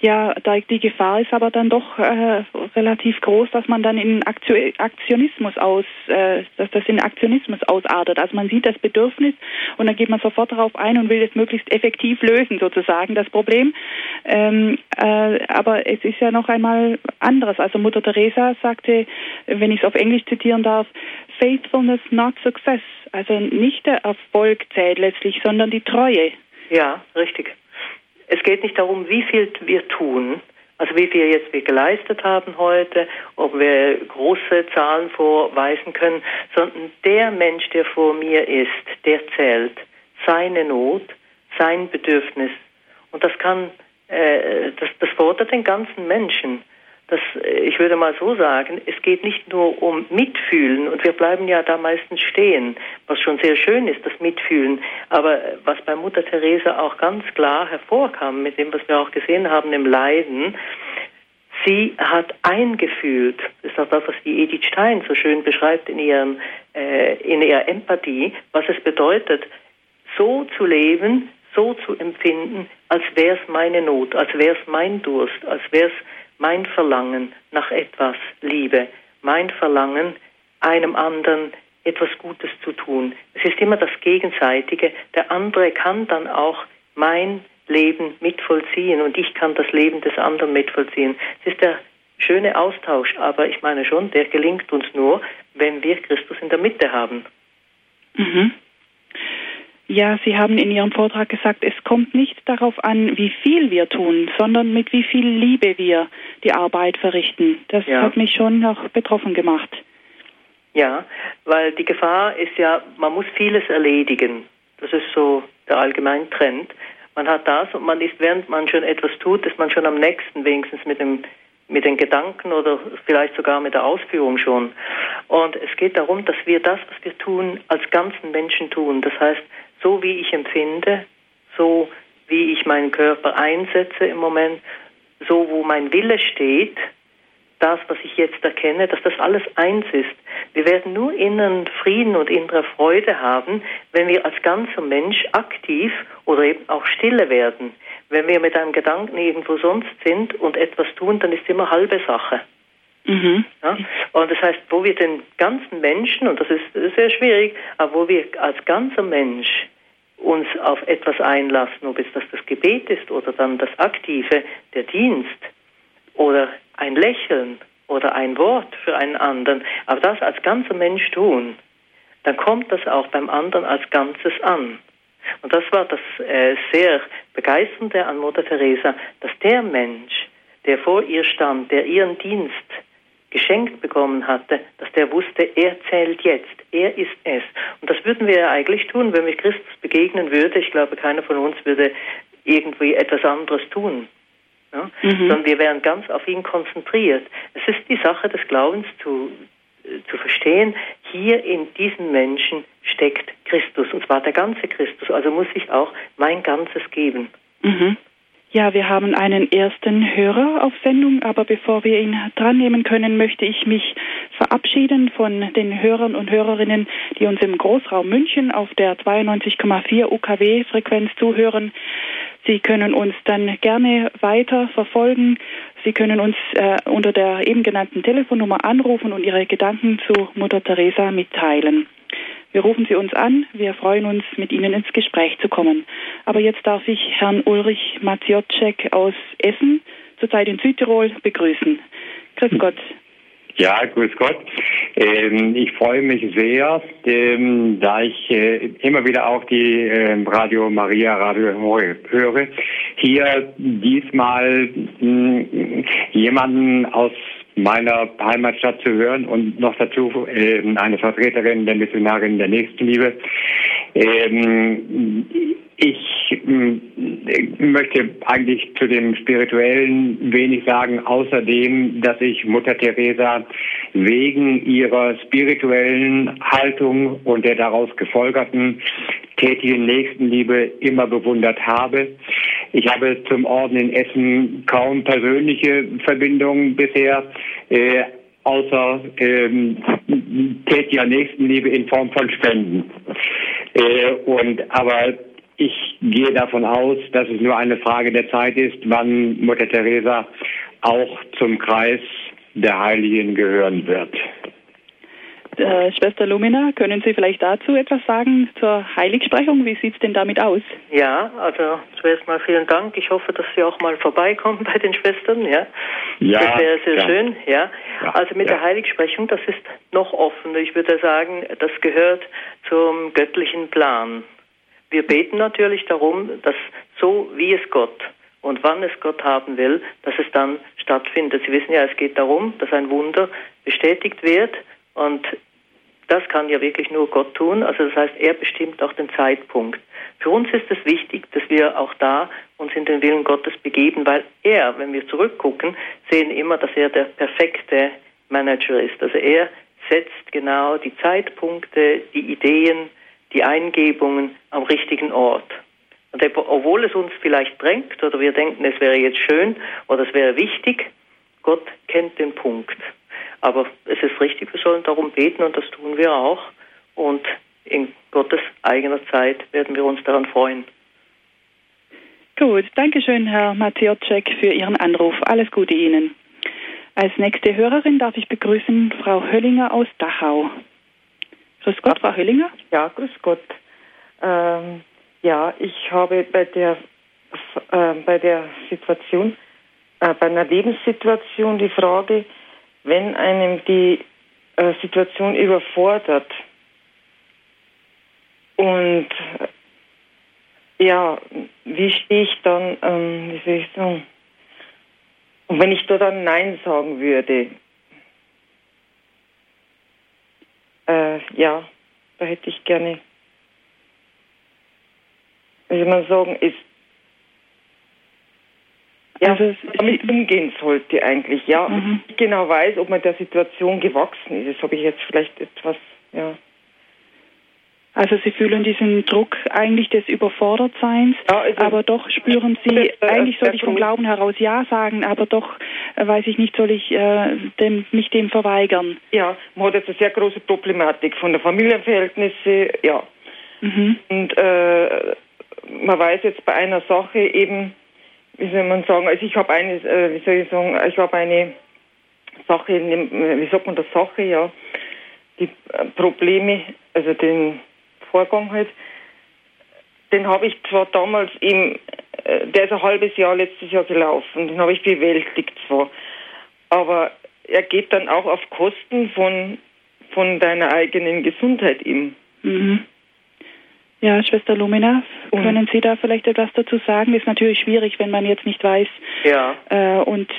Speaker 1: Ja, die Gefahr ist aber dann doch äh, relativ groß, dass man dann in Aktionismus aus, äh, dass das in Aktionismus ausartet. Also man sieht das Bedürfnis und dann geht man sofort darauf ein und will es möglichst effektiv lösen, sozusagen das Problem. Ähm, äh, aber es ist ja noch einmal anderes. Also Mutter Teresa sagte, wenn ich es auf Englisch zitieren darf, Faithfulness, not success. Also nicht der Erfolg zählt letztlich, sondern die Treue.
Speaker 2: Ja, richtig. Es geht nicht darum, wie viel wir tun, also wie viel jetzt wir geleistet haben heute, ob wir große Zahlen vorweisen können, sondern der Mensch, der vor mir ist, der zählt seine Not, sein Bedürfnis. Und das kann, äh, das, das fordert den ganzen Menschen das, äh, ich würde mal so sagen, es geht nicht nur um Mitfühlen und wir bleiben ja da meistens stehen, was schon sehr schön ist, das Mitfühlen. Aber was bei Mutter Teresa auch ganz klar hervorkam, mit dem, was wir auch gesehen haben im Leiden, sie hat eingefühlt, das ist auch das, was die Edith Stein so schön beschreibt in, ihrem, äh, in ihrer Empathie, was es bedeutet, so zu leben, so zu empfinden, als wäre es meine Not, als wäre es mein Durst, als wäre es mein Verlangen nach etwas Liebe, mein Verlangen, einem anderen etwas Gutes zu tun. Es ist immer das Gegenseitige. Der andere kann dann auch mein Leben mitvollziehen und ich kann das Leben des anderen mitvollziehen. Es ist der schöne Austausch, aber ich meine schon, der gelingt uns nur, wenn wir Christus in der Mitte haben.
Speaker 1: Mhm. Ja, Sie haben in Ihrem Vortrag gesagt, es kommt nicht darauf an, wie viel wir tun, sondern mit wie viel Liebe wir die Arbeit verrichten. Das ja. hat mich schon noch betroffen gemacht.
Speaker 2: Ja, weil die Gefahr ist ja, man muss vieles erledigen. Das ist so der allgemeine Trend. Man hat das und man ist, während man schon etwas tut, ist man schon am nächsten wenigstens mit dem mit den Gedanken oder vielleicht sogar mit der Ausführung schon. Und es geht darum, dass wir das, was wir tun, als ganzen Menschen tun. Das heißt, so wie ich empfinde, so wie ich meinen Körper einsetze im Moment, so wo mein Wille steht, das, was ich jetzt erkenne, dass das alles eins ist. Wir werden nur inneren Frieden und innere Freude haben, wenn wir als ganzer Mensch aktiv oder eben auch stille werden. Wenn wir mit einem Gedanken irgendwo sonst sind und etwas tun, dann ist immer halbe Sache. Mhm. Ja? Und das heißt, wo wir den ganzen Menschen, und das ist sehr schwierig, aber wo wir als ganzer Mensch uns auf etwas einlassen, ob es das das Gebet ist oder dann das Aktive, der Dienst oder ein Lächeln oder ein Wort für einen anderen, aber das als ganzer Mensch tun, dann kommt das auch beim anderen als Ganzes an. Und das war das äh, sehr begeisternde an Mutter Teresa, dass der Mensch, der vor ihr stand, der ihren Dienst geschenkt bekommen hatte, dass der wusste, er zählt jetzt, er ist es. Und das würden wir ja eigentlich tun, wenn wir Christus begegnen würde. Ich glaube, keiner von uns würde irgendwie etwas anderes tun. Ja? Mhm. Sondern wir wären ganz auf ihn konzentriert. Es ist die Sache des Glaubens zu, äh, zu verstehen, hier in diesem Menschen steckt Christus, und zwar der ganze Christus. Also muss ich auch mein Ganzes geben.
Speaker 1: Mhm. Ja, wir haben einen ersten Hörer auf Sendung, aber bevor wir ihn dran nehmen können, möchte ich mich verabschieden von den Hörern und Hörerinnen, die uns im Großraum München auf der 92,4 UKW-Frequenz zuhören. Sie können uns dann gerne weiter verfolgen. Sie können uns äh, unter der eben genannten Telefonnummer anrufen und Ihre Gedanken zu Mutter Teresa mitteilen. Wir rufen Sie uns an. Wir freuen uns, mit Ihnen ins Gespräch zu kommen. Aber jetzt darf ich Herrn Ulrich Matjotschek aus Essen, zurzeit in Südtirol, begrüßen. Grüß Gott.
Speaker 3: Ja, grüß Gott. Ähm, ich freue mich sehr, ähm, da ich äh, immer wieder auch die äh, Radio Maria Radio höre, hier diesmal mh, jemanden aus meiner Heimatstadt zu hören und noch dazu äh, eine Vertreterin der Missionarin der Nächstenliebe. Ähm, ich äh, möchte eigentlich zu dem Spirituellen wenig sagen, außerdem, dass ich Mutter Teresa wegen ihrer spirituellen Haltung und der daraus gefolgerten tätigen Nächstenliebe immer bewundert habe. Ich habe zum Orden in Essen kaum persönliche Verbindungen bisher, äh, außer ähm, tätiger Nächstenliebe in Form von Spenden. Äh, und aber ich gehe davon aus, dass es nur eine Frage der Zeit ist, wann Mutter Teresa auch zum Kreis der Heiligen gehören wird.
Speaker 1: Äh, Schwester Lumina, können Sie vielleicht dazu etwas sagen zur Heiligsprechung? Wie sieht es denn damit aus?
Speaker 2: Ja, also zuerst mal vielen Dank. Ich hoffe, dass Sie auch mal vorbeikommen (laughs) bei den Schwestern. Ja, ja das wäre sehr ja. schön. Ja. ja. also mit ja. der Heiligsprechung, das ist noch offen. Ich würde sagen, das gehört zum göttlichen Plan. Wir beten natürlich darum, dass so wie es Gott und wann es Gott haben will, dass es dann stattfindet. Sie wissen ja, es geht darum, dass ein Wunder bestätigt wird und das kann ja wirklich nur Gott tun. Also das heißt, er bestimmt auch den Zeitpunkt. Für uns ist es wichtig, dass wir auch da uns in den Willen Gottes begeben, weil er, wenn wir zurückgucken, sehen immer, dass er der perfekte Manager ist. Also er setzt genau die Zeitpunkte, die Ideen, die Eingebungen am richtigen Ort. Und obwohl es uns vielleicht drängt oder wir denken, es wäre jetzt schön oder es wäre wichtig, Gott kennt den Punkt. Aber es ist richtig, wir sollen darum beten und das tun wir auch. Und in Gottes eigener Zeit werden wir uns daran freuen.
Speaker 1: Gut, danke schön, Herr Matjotschek, für Ihren Anruf. Alles Gute Ihnen. Als nächste Hörerin darf ich begrüßen Frau Höllinger aus Dachau. Grüß Gott, Frau Höllinger.
Speaker 4: Ja, grüß Gott. Ähm, ja, ich habe bei der, äh, bei der Situation, äh, bei einer Lebenssituation die Frage, wenn einem die äh, Situation überfordert und äh, ja, wie stehe ich dann, ähm, wie soll ich sagen, und wenn ich da dann Nein sagen würde, äh, ja, da hätte ich gerne, wie soll man sagen, ist ja, also damit umgehen sollte eigentlich, ja. Mhm. Ich genau weiß, ob man der Situation gewachsen ist. Das habe ich jetzt vielleicht etwas, ja.
Speaker 1: Also Sie fühlen diesen Druck eigentlich des Überfordertseins, ja, also aber doch spüren Sie, das, äh, eigentlich soll ich vom Glauben heraus Ja sagen, aber doch äh, weiß ich nicht, soll ich äh, dem, mich dem verweigern.
Speaker 4: Ja, man hat jetzt eine sehr große Problematik von der Familienverhältnisse, ja. Mhm. Und äh, man weiß jetzt bei einer Sache eben, wie soll man sagen, also ich habe eine, äh, wie soll ich sagen, ich habe eine Sache, wie sagt man das Sache, ja, die äh, Probleme, also den Vorgang halt, den habe ich zwar damals im, äh, der ist ein halbes Jahr letztes Jahr gelaufen, den habe ich bewältigt zwar, aber er geht dann auch auf Kosten von, von deiner eigenen Gesundheit ihm. Mhm.
Speaker 1: Ja, Schwester Lumina, mhm. können Sie da vielleicht etwas dazu sagen? Ist natürlich schwierig, wenn man jetzt nicht weiß.
Speaker 2: Ja.
Speaker 1: Äh, und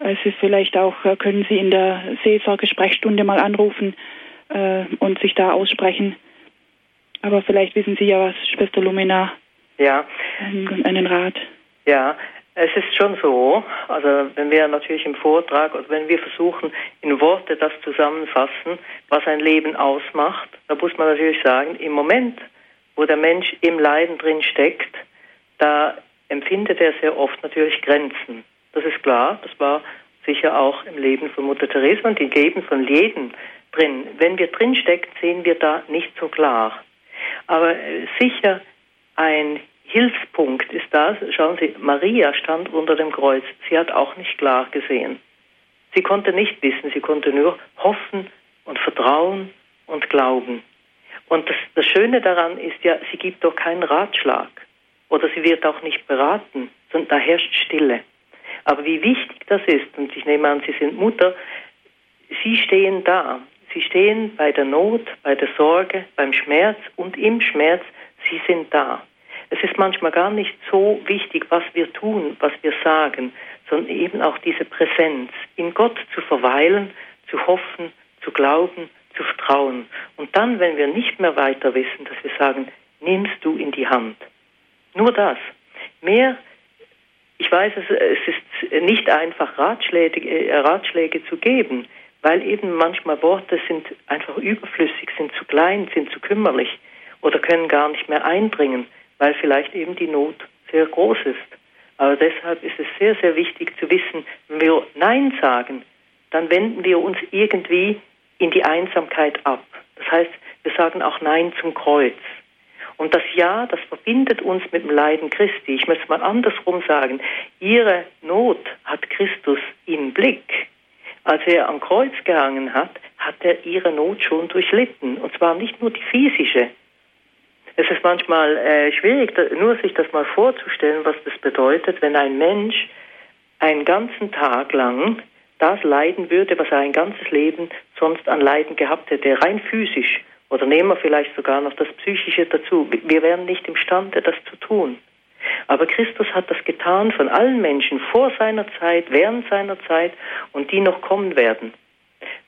Speaker 1: es ist vielleicht auch, äh, können Sie in der Seelsorgesprechstunde mal anrufen äh, und sich da aussprechen. Aber vielleicht wissen Sie ja was, Schwester Lumina.
Speaker 2: Ja.
Speaker 1: Einen, einen Rat.
Speaker 2: Ja, es ist schon so, also wenn wir natürlich im Vortrag oder wenn wir versuchen, in Worte das zusammenfassen, was ein Leben ausmacht, da muss man natürlich sagen, im Moment, wo der Mensch im Leiden drin steckt, da empfindet er sehr oft natürlich Grenzen. Das ist klar, das war sicher auch im Leben von Mutter Teresa und im Leben von jedem drin. Wenn wir drin stecken, sehen wir da nicht so klar. Aber äh, sicher ein Hilfspunkt ist das. Schauen Sie, Maria stand unter dem Kreuz. Sie hat auch nicht klar gesehen. Sie konnte nicht wissen, sie konnte nur hoffen und vertrauen und glauben. Und das, das Schöne daran ist ja, sie gibt doch keinen Ratschlag oder sie wird auch nicht beraten, sondern da herrscht Stille. Aber wie wichtig das ist, und ich nehme an, Sie sind Mutter, Sie stehen da. Sie stehen bei der Not, bei der Sorge, beim Schmerz und im Schmerz. Sie sind da. Es ist manchmal gar nicht so wichtig, was wir tun, was wir sagen, sondern eben auch diese Präsenz, in Gott zu verweilen, zu hoffen, zu glauben, zu vertrauen. Und dann, wenn wir nicht mehr weiter wissen, dass wir sagen, nimmst du in die Hand. Nur das. Mehr, ich weiß, es, es ist nicht einfach, Ratschläge, äh, Ratschläge zu geben, weil eben manchmal Worte sind einfach überflüssig, sind zu klein, sind zu kümmerlich oder können gar nicht mehr eindringen, weil vielleicht eben die Not sehr groß ist. Aber deshalb ist es sehr, sehr wichtig zu wissen, wenn wir Nein sagen, dann wenden wir uns irgendwie in die Einsamkeit ab. Das heißt, wir sagen auch Nein zum Kreuz. Und das Ja, das verbindet uns mit dem Leiden Christi. Ich möchte es mal andersrum sagen. Ihre Not hat Christus im Blick. Als er am Kreuz gehangen hat, hat er ihre Not schon durchlitten. Und zwar nicht nur die physische. Es ist manchmal äh, schwierig, nur sich das mal vorzustellen, was das bedeutet, wenn ein Mensch einen ganzen Tag lang das leiden würde, was er ein ganzes Leben sonst an Leiden gehabt hätte, rein physisch. Oder nehmen wir vielleicht sogar noch das Psychische dazu. Wir wären nicht imstande, das zu tun. Aber Christus hat das getan von allen Menschen vor seiner Zeit, während seiner Zeit und die noch kommen werden.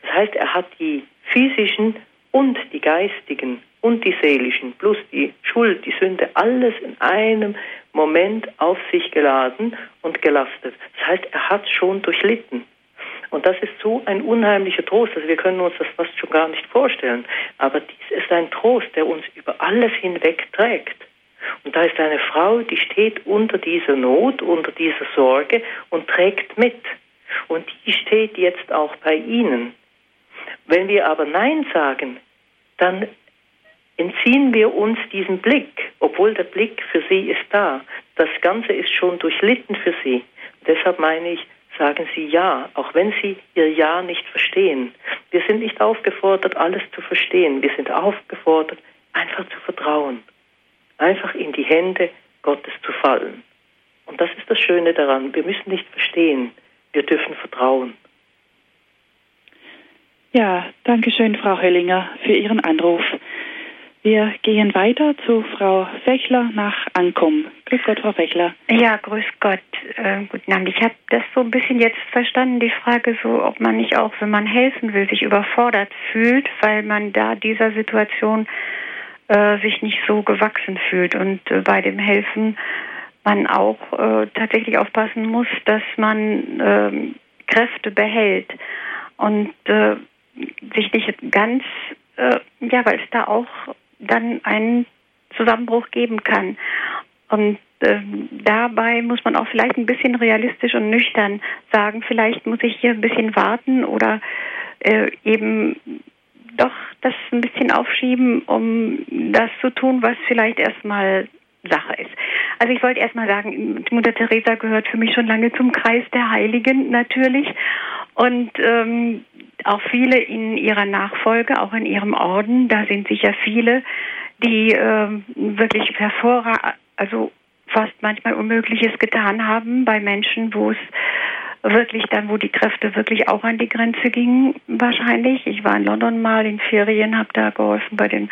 Speaker 2: Das heißt, er hat die physischen und die geistigen und die seelischen plus die Schuld, die Sünde, alles in einem Moment auf sich geladen und gelastet. Das heißt, er hat schon durchlitten. Und das ist so ein unheimlicher Trost. Also wir können uns das fast schon gar nicht vorstellen. Aber dies ist ein Trost, der uns über alles hinweg trägt. Und da ist eine Frau, die steht unter dieser Not, unter dieser Sorge und trägt mit. Und die steht jetzt auch bei Ihnen. Wenn wir aber Nein sagen, dann entziehen wir uns diesen Blick, obwohl der Blick für sie ist da. Das Ganze ist schon durchlitten für sie. Deshalb meine ich, sagen Sie Ja, auch wenn Sie Ihr Ja nicht verstehen. Wir sind nicht aufgefordert, alles zu verstehen. Wir sind aufgefordert, einfach zu vertrauen einfach in die Hände Gottes zu fallen. Und das ist das Schöne daran. Wir müssen nicht verstehen, wir dürfen vertrauen.
Speaker 1: Ja, danke schön, Frau Höllinger, für Ihren Anruf. Wir gehen weiter zu Frau Fechler nach Ankum. Grüß Gott, Frau Fechler.
Speaker 5: Ja, grüß Gott. Äh, guten Abend. Ich habe das so ein bisschen jetzt verstanden, die Frage so, ob man nicht auch, wenn man helfen will, sich überfordert fühlt, weil man da dieser Situation äh, sich nicht so gewachsen fühlt. Und äh, bei dem Helfen man auch äh, tatsächlich aufpassen muss, dass man äh, Kräfte behält und äh, sich nicht ganz, äh, ja, weil es da auch dann einen Zusammenbruch geben kann. Und äh, dabei muss man auch vielleicht ein bisschen realistisch und nüchtern sagen, vielleicht muss ich hier ein bisschen warten oder äh, eben doch das ein bisschen aufschieben, um das zu tun, was vielleicht erstmal Sache ist. Also ich wollte erstmal sagen, Mutter Teresa gehört für mich schon lange zum Kreis der Heiligen natürlich und ähm, auch viele in ihrer Nachfolge, auch in ihrem Orden, da sind sicher viele, die äh, wirklich hervorragend, also fast manchmal Unmögliches getan haben bei Menschen, wo es wirklich dann, wo die Kräfte wirklich auch an die Grenze gingen, wahrscheinlich. Ich war in London mal in Ferien, habe da geholfen bei den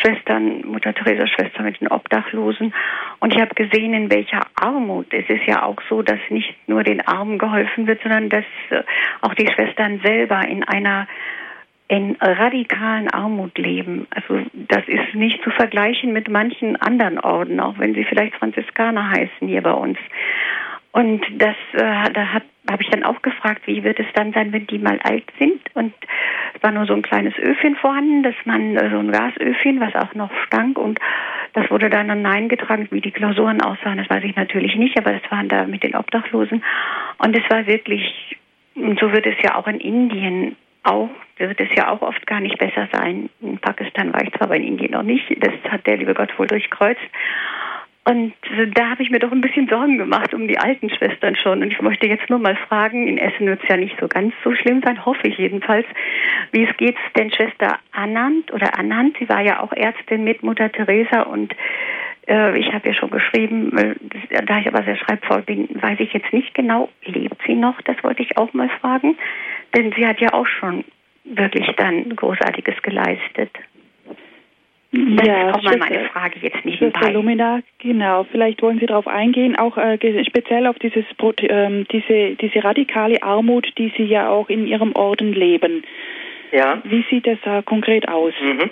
Speaker 5: Schwestern, Mutter Teresa Schwester mit den Obdachlosen. Und ich habe gesehen, in welcher Armut. Es ist ja auch so, dass nicht nur den Armen geholfen wird, sondern dass äh, auch die Schwestern selber in einer in radikalen Armut leben. Also das ist nicht zu vergleichen mit manchen anderen Orden, auch wenn sie vielleicht Franziskaner heißen hier bei uns. Und das, äh, da habe ich dann auch gefragt, wie wird es dann sein, wenn die mal alt sind? Und es war nur so ein kleines Öfchen vorhanden, dass man äh, so ein Gasöfchen, was auch noch stank und das wurde dann hineingetragen, wie die Klausuren aussahen, das weiß ich natürlich nicht, aber das waren da mit den Obdachlosen. Und es war wirklich, und so wird es ja auch in Indien auch, wird es ja auch oft gar nicht besser sein. In Pakistan war ich zwar, aber in Indien noch nicht. Das hat der liebe Gott wohl durchkreuzt. Und da habe ich mir doch ein bisschen Sorgen gemacht um die alten Schwestern schon. Und ich möchte jetzt nur mal fragen, in Essen wird es ja nicht so ganz so schlimm sein, hoffe ich jedenfalls. Wie es geht denn Schwester Anand oder Anand? Sie war ja auch Ärztin mit Mutter Teresa und äh, ich habe ja schon geschrieben, äh, da ich aber sehr schreibvoll bin, weiß ich jetzt nicht genau, lebt sie noch? Das wollte ich auch mal fragen. Denn sie hat ja auch schon wirklich dann Großartiges geleistet.
Speaker 1: Das ja, ist auch mal meine Frage jetzt nicht Schwester Lumina, genau. Vielleicht wollen Sie darauf eingehen, auch äh, speziell auf dieses ähm, diese diese radikale Armut, die Sie ja auch in Ihrem Orden leben. Ja. Wie sieht das da konkret aus? Mhm.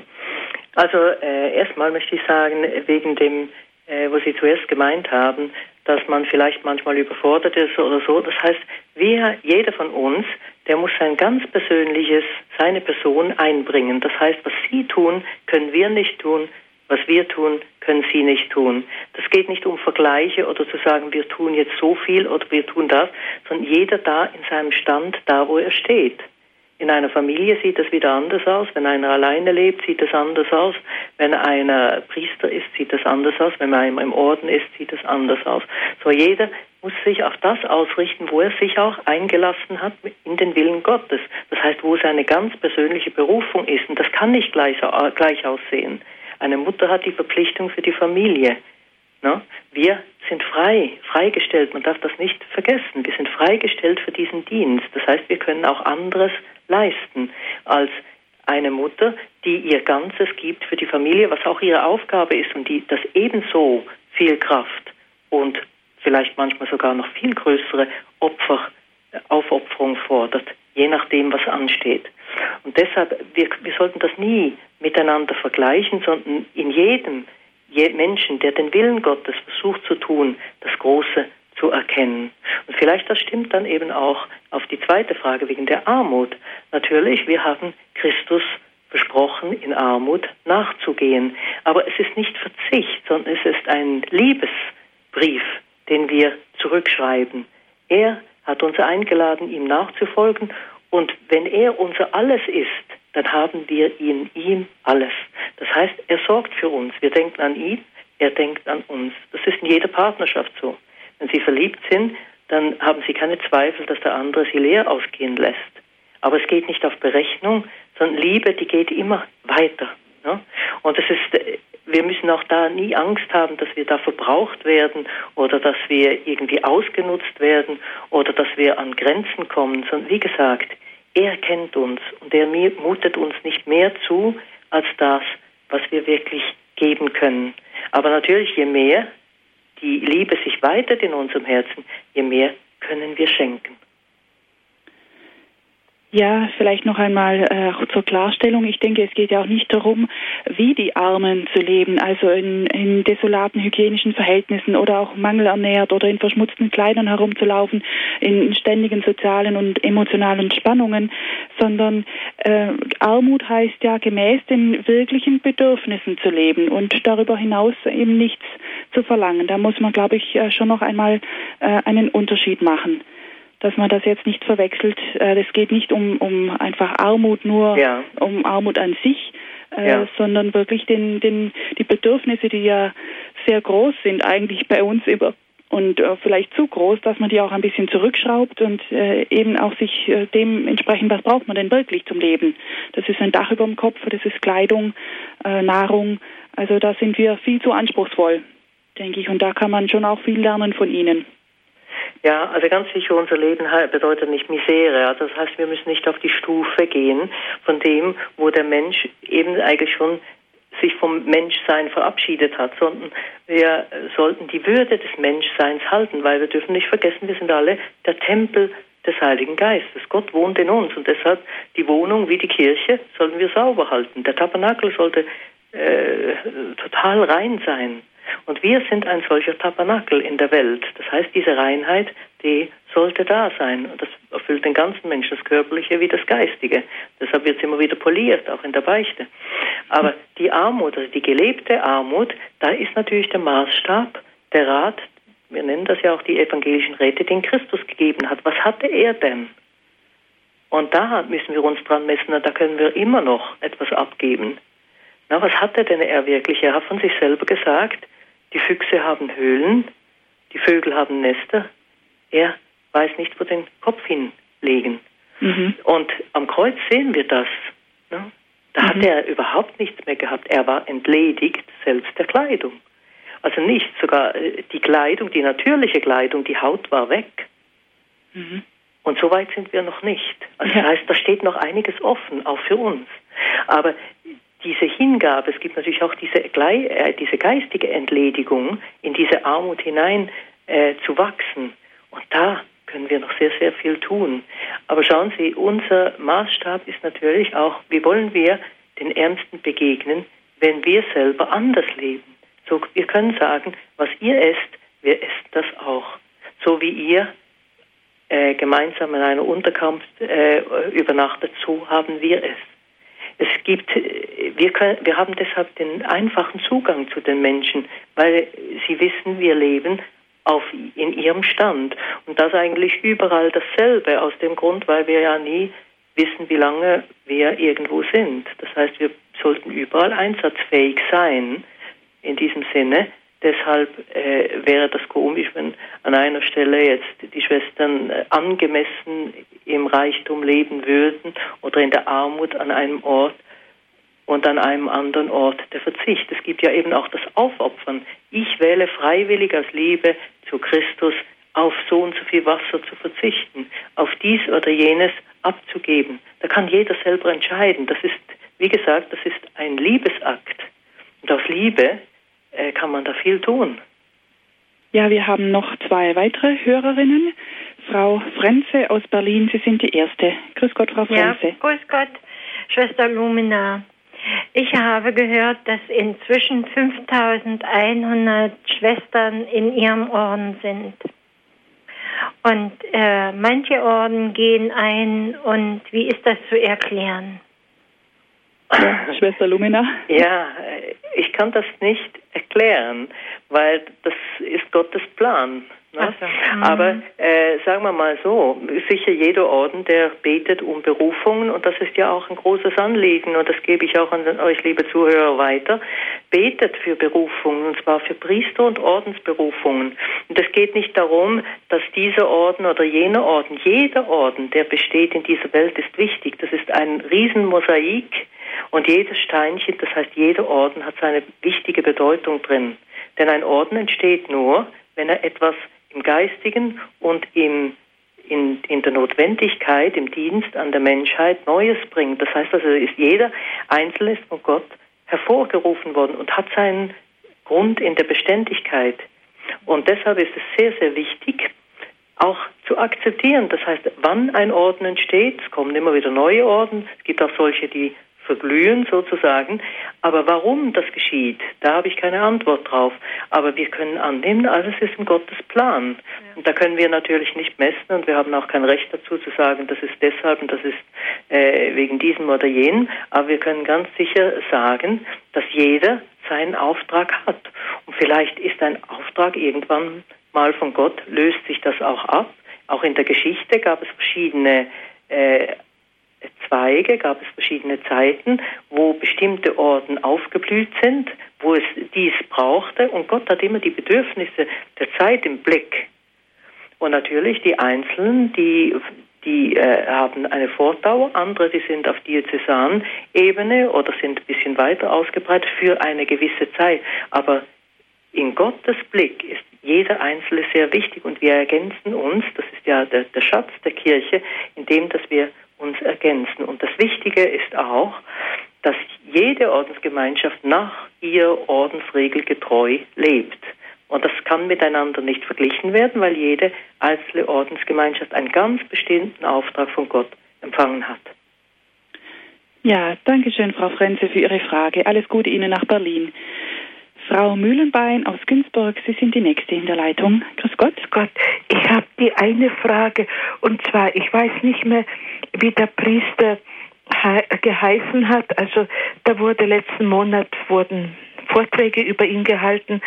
Speaker 2: Also äh, erstmal möchte ich sagen, wegen dem, äh, was Sie zuerst gemeint haben, dass man vielleicht manchmal überfordert ist oder so. Das heißt, wir, jeder von uns, der muss sein ganz persönliches, seine Person einbringen. Das heißt, was Sie tun, können wir nicht tun. Was wir tun, können Sie nicht tun. Das geht nicht um Vergleiche oder zu sagen, wir tun jetzt so viel oder wir tun das, sondern jeder da in seinem Stand, da wo er steht. In einer Familie sieht das wieder anders aus. Wenn einer alleine lebt, sieht es anders aus. Wenn einer Priester ist, sieht es anders aus. Wenn einer im Orden ist, sieht es anders aus. So jeder muss sich auf das ausrichten, wo er sich auch eingelassen hat in den Willen Gottes. Das heißt, wo seine ganz persönliche Berufung ist. Und das kann nicht gleich, gleich aussehen. Eine Mutter hat die Verpflichtung für die Familie. No? Wir sind frei, freigestellt. Man darf das nicht vergessen. Wir sind freigestellt für diesen Dienst. Das heißt, wir können auch anderes leisten als eine Mutter, die ihr Ganzes gibt für die Familie, was auch ihre Aufgabe ist und die das ebenso viel Kraft und vielleicht manchmal sogar noch viel größere Opfer, äh, Aufopferung fordert, je nachdem, was ansteht. Und deshalb, wir, wir sollten das nie miteinander vergleichen, sondern in jedem Menschen, der den Willen Gottes versucht zu tun, das Große zu erkennen. Und vielleicht das stimmt dann eben auch auf die zweite Frage wegen der Armut. Natürlich, wir haben Christus versprochen, in Armut nachzugehen. Aber es ist nicht Verzicht, sondern es ist ein Liebesbrief, den wir zurückschreiben. Er hat uns eingeladen, ihm nachzufolgen. Und wenn er unser Alles ist, dann haben wir in ihm alles. Das heißt, er sorgt für uns. Wir denken an ihn, er denkt an uns. Das ist in jeder Partnerschaft so. Wenn Sie verliebt sind, dann haben Sie keine Zweifel, dass der andere Sie leer ausgehen lässt. Aber es geht nicht auf Berechnung, sondern Liebe, die geht immer weiter. Ne? Und es ist, wir müssen auch da nie Angst haben, dass wir da verbraucht werden oder dass wir irgendwie ausgenutzt werden oder dass wir an Grenzen kommen, sondern wie gesagt, er kennt uns und er mutet uns nicht mehr zu als das, was wir wirklich geben können. Aber natürlich, je mehr die Liebe sich weitet in unserem Herzen, je mehr können wir schenken.
Speaker 1: Ja, vielleicht noch einmal äh, zur Klarstellung. Ich denke, es geht ja auch nicht darum, wie die Armen zu leben, also in, in desolaten hygienischen Verhältnissen oder auch mangelernährt oder in verschmutzten Kleidern herumzulaufen, in ständigen sozialen und emotionalen Spannungen, sondern äh, Armut heißt ja gemäß den wirklichen Bedürfnissen zu leben und darüber hinaus eben nichts zu verlangen. Da muss man, glaube ich, äh, schon noch einmal äh, einen Unterschied machen dass man das jetzt nicht verwechselt. Es äh, geht nicht um, um einfach Armut nur, ja. um Armut an sich, äh, ja. sondern wirklich den, den, die Bedürfnisse, die ja sehr groß sind eigentlich bei uns über und äh, vielleicht zu groß, dass man die auch ein bisschen zurückschraubt und äh, eben auch sich äh, dementsprechend, was braucht man denn wirklich zum Leben? Das ist ein Dach über dem Kopf, das ist Kleidung, äh, Nahrung, Also da sind wir viel zu anspruchsvoll, denke ich. Und da kann man schon auch viel lernen von Ihnen.
Speaker 2: Ja, also ganz sicher, unser Leben bedeutet nicht Misere. Also das heißt, wir müssen nicht auf die Stufe gehen von dem, wo der Mensch eben eigentlich schon sich vom Menschsein verabschiedet hat, sondern wir sollten die Würde des Menschseins halten, weil wir dürfen nicht vergessen, wir sind alle der Tempel des Heiligen Geistes. Gott wohnt in uns und deshalb die Wohnung wie die Kirche sollten wir sauber halten. Der Tabernakel sollte äh, total rein sein. Und wir sind ein solcher Tabernakel in der Welt. Das heißt, diese Reinheit, die sollte da sein. Und das erfüllt den ganzen Menschen, das Körperliche wie das Geistige. Deshalb wird es immer wieder poliert, auch in der Beichte. Aber die Armut, also die gelebte Armut, da ist natürlich der Maßstab, der Rat, wir nennen das ja auch die evangelischen Räte, den Christus gegeben hat. Was hatte er denn? Und da müssen wir uns dran messen, da können wir immer noch etwas abgeben. Na, was hatte denn er wirklich? Er hat von sich selber gesagt, die Füchse haben Höhlen, die Vögel haben Nester. Er weiß nicht, wo den Kopf hinlegen. Mhm. Und am Kreuz sehen wir das. Ne? Da mhm. hat er überhaupt nichts mehr gehabt. Er war entledigt selbst der Kleidung. Also nicht sogar äh, die Kleidung, die natürliche Kleidung, die Haut war weg. Mhm. Und so weit sind wir noch nicht. Also das heißt, da steht noch einiges offen, auch für uns. Aber diese Hingabe, es gibt natürlich auch diese, äh, diese geistige Entledigung, in diese Armut hinein äh, zu wachsen. Und da können wir noch sehr, sehr viel tun. Aber schauen Sie, unser Maßstab ist natürlich auch, wie wollen wir den Ärmsten begegnen, wenn wir selber anders leben. So, wir können sagen, was ihr esst, wir essen das auch. So wie ihr äh, gemeinsam in einer Unterkunft äh, übernachtet, so haben wir es. Es gibt, wir, können, wir haben deshalb den einfachen Zugang zu den Menschen, weil sie wissen, wir leben auf, in ihrem Stand. Und das eigentlich überall dasselbe, aus dem Grund, weil wir ja nie wissen, wie lange wir irgendwo sind. Das heißt, wir sollten überall einsatzfähig sein in diesem Sinne. Deshalb äh, wäre das komisch, wenn an einer Stelle jetzt die Schwestern äh, angemessen im Reichtum leben würden oder in der Armut an einem Ort und an einem anderen Ort der Verzicht. Es gibt ja eben auch das Aufopfern. Ich wähle freiwillig aus Liebe zu Christus auf so und so viel Wasser zu verzichten, auf dies oder jenes abzugeben. Da kann jeder selber entscheiden. Das ist, wie gesagt, das ist ein Liebesakt. Und aus Liebe äh, kann man da viel tun.
Speaker 1: Ja, wir haben noch zwei weitere Hörerinnen. Frau Frenze aus Berlin, Sie sind die Erste. Grüß Gott, Frau Frenze.
Speaker 6: Ja, grüß Gott, Schwester Lumina. Ich habe gehört, dass inzwischen 5100 Schwestern in ihrem Orden sind. Und äh, manche Orden gehen ein und wie ist das zu erklären?
Speaker 1: Ja, Schwester Lumina?
Speaker 2: Ja, ich kann das nicht erklären, weil das ist Gottes Plan. Ne? So. Mhm. Aber äh, sagen wir mal so, sicher jeder Orden, der betet um Berufungen, und das ist ja auch ein großes Anliegen, und das gebe ich auch an euch, liebe Zuhörer, weiter, betet für Berufungen, und zwar für Priester- und Ordensberufungen. Und es geht nicht darum, dass dieser Orden oder jener Orden, jeder Orden, der besteht in dieser Welt, ist wichtig. Das ist ein Riesenmosaik, und jedes Steinchen, das heißt jeder Orden, hat seine wichtige Bedeutung drin. Denn ein Orden entsteht nur, wenn er etwas im Geistigen und im, in, in der Notwendigkeit, im Dienst an der Menschheit Neues bringt. Das heißt also, ist jeder Einzelne ist von Gott hervorgerufen worden und hat seinen Grund in der Beständigkeit. Und deshalb ist es sehr, sehr wichtig, auch zu akzeptieren. Das heißt, wann ein Orden entsteht, es kommen immer wieder neue Orden, es gibt auch solche, die verglühen sozusagen. Aber warum das geschieht, da habe ich keine Antwort drauf. Aber wir können annehmen, alles ist in Gottes Plan. Ja. Und da können wir natürlich nicht messen und wir haben auch kein Recht dazu zu sagen, das ist deshalb und das ist äh, wegen diesem oder jenem. Aber wir können ganz sicher sagen, dass jeder seinen Auftrag hat. Und vielleicht ist ein Auftrag irgendwann mal von Gott, löst sich das auch ab. Auch in der Geschichte gab es verschiedene äh, Zweige, gab es verschiedene Zeiten, wo bestimmte Orden aufgeblüht sind, wo es dies brauchte. Und Gott hat immer die Bedürfnisse der Zeit im Blick. Und natürlich die Einzelnen, die, die äh, haben eine Fortdauer, andere, die sind auf Diözesanebene oder sind ein bisschen weiter ausgebreitet für eine gewisse Zeit. Aber in Gottes Blick ist jeder Einzelne sehr wichtig und wir ergänzen uns, das ist ja der, der Schatz der Kirche, indem dass wir uns ergänzen. Und das Wichtige ist auch, dass jede Ordensgemeinschaft nach ihr Ordensregel getreu lebt. Und das kann miteinander nicht verglichen werden, weil jede einzelne Ordensgemeinschaft einen ganz bestimmten Auftrag von Gott empfangen hat.
Speaker 1: Ja, danke schön, Frau Frenze, für Ihre Frage. Alles Gute Ihnen nach Berlin. Frau Mühlenbein aus Günzburg, Sie sind die Nächste in der Leitung. Grüß Gott.
Speaker 7: Gott, ich habe die eine Frage und zwar, ich weiß nicht mehr, wie der Priester geheißen hat. Also da wurde letzten Monat wurden Vorträge über ihn gehalten.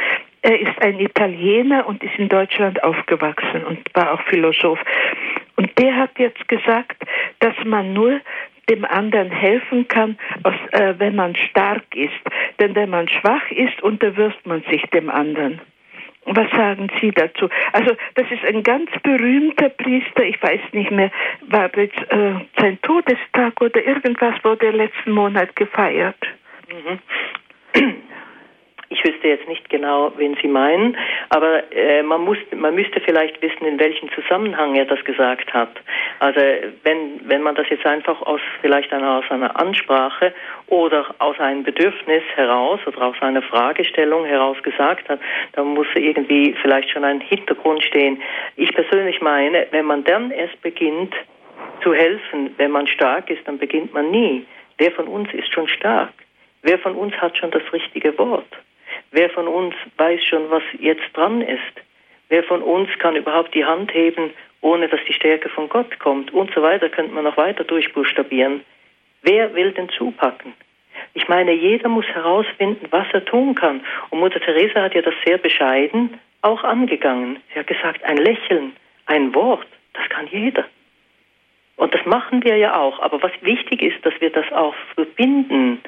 Speaker 7: Er ist ein Italiener und ist in Deutschland aufgewachsen und war auch Philosoph. Und der hat jetzt gesagt, dass man nur dem anderen helfen kann, aus, äh, wenn man stark ist. Denn wenn man schwach ist, unterwirft man sich dem anderen. Was sagen Sie dazu? Also das ist ein ganz berühmter Priester, ich weiß nicht mehr, war jetzt äh, sein Todestag oder irgendwas wurde letzten Monat gefeiert. Mhm.
Speaker 2: Ich wüsste jetzt nicht genau, wen Sie meinen, aber äh, man, muss, man müsste vielleicht wissen, in welchem Zusammenhang er das gesagt hat. Also wenn, wenn man das jetzt einfach aus vielleicht einer, aus einer Ansprache oder aus einem Bedürfnis heraus oder aus einer Fragestellung heraus gesagt hat, dann muss irgendwie vielleicht schon ein Hintergrund stehen. Ich persönlich meine, wenn man dann erst beginnt zu helfen, wenn man stark ist, dann beginnt man nie. Wer von uns ist schon stark? Wer von uns hat schon das richtige Wort? Wer von uns weiß schon, was jetzt dran ist? Wer von uns kann überhaupt die Hand heben, ohne dass die Stärke von Gott kommt? Und so weiter könnte man noch weiter durchbuchstabieren. Wer will denn zupacken? Ich meine, jeder muss herausfinden, was er tun kann. Und Mutter Teresa hat ja das sehr bescheiden auch angegangen. Sie hat gesagt, ein Lächeln, ein Wort, das kann jeder. Und das machen wir ja auch. Aber was wichtig ist, dass wir das auch verbinden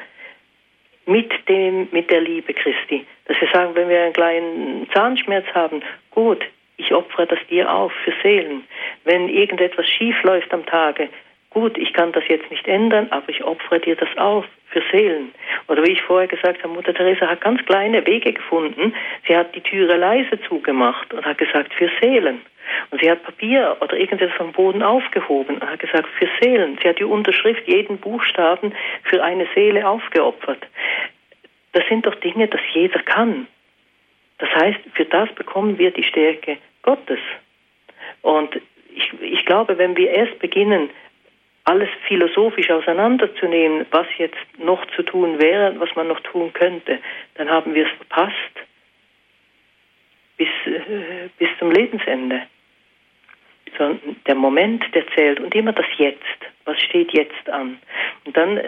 Speaker 2: mit dem, mit der Liebe Christi. Dass wir sagen, wenn wir einen kleinen Zahnschmerz haben, gut, ich opfere das dir auf für Seelen. Wenn irgendetwas schief läuft am Tage, gut, ich kann das jetzt nicht ändern, aber ich opfere dir das auf für Seelen. Oder wie ich vorher gesagt habe, Mutter Teresa hat ganz kleine Wege gefunden. Sie hat die Türe leise zugemacht und hat gesagt, für Seelen. Und sie hat Papier oder irgendetwas vom Boden aufgehoben und hat gesagt, für Seelen. Sie hat die Unterschrift, jeden Buchstaben für eine Seele aufgeopfert. Das sind doch Dinge, das jeder kann. Das heißt, für das bekommen wir die Stärke Gottes. Und ich, ich glaube, wenn wir erst beginnen, alles philosophisch auseinanderzunehmen, was jetzt noch zu tun wäre, was man noch tun könnte, dann haben wir es verpasst bis, äh, bis zum Lebensende sondern der Moment, der zählt und immer das Jetzt. Was steht jetzt an? Und dann äh,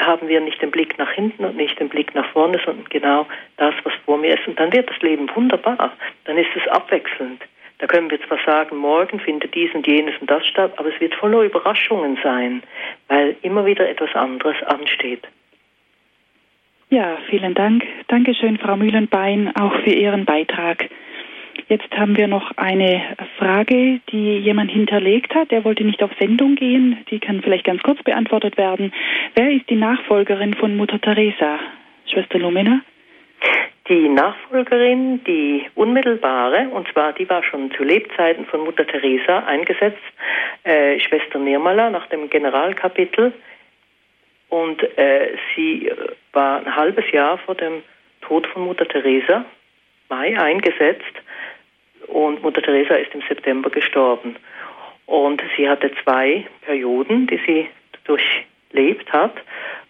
Speaker 2: haben wir nicht den Blick nach hinten und nicht den Blick nach vorne, sondern genau das, was vor mir ist. Und dann wird das Leben wunderbar. Dann ist es abwechselnd. Da können wir zwar sagen, morgen findet dies und jenes und das statt, aber es wird voller Überraschungen sein, weil immer wieder etwas anderes ansteht.
Speaker 1: Ja, vielen Dank. Dankeschön, Frau Mühlenbein, auch für Ihren Beitrag. Jetzt haben wir noch eine Frage, die jemand hinterlegt hat. Der wollte nicht auf Sendung gehen. Die kann vielleicht ganz kurz beantwortet werden. Wer ist die Nachfolgerin von Mutter Teresa, Schwester Lumina?
Speaker 2: Die Nachfolgerin, die unmittelbare, und zwar die war schon zu Lebzeiten von Mutter Teresa eingesetzt, äh, Schwester Nirmala nach dem Generalkapitel. Und äh, sie war ein halbes Jahr vor dem Tod von Mutter Teresa, Mai, eingesetzt und Mutter Teresa ist im September gestorben. Und sie hatte zwei Perioden, die sie durchlebt hat,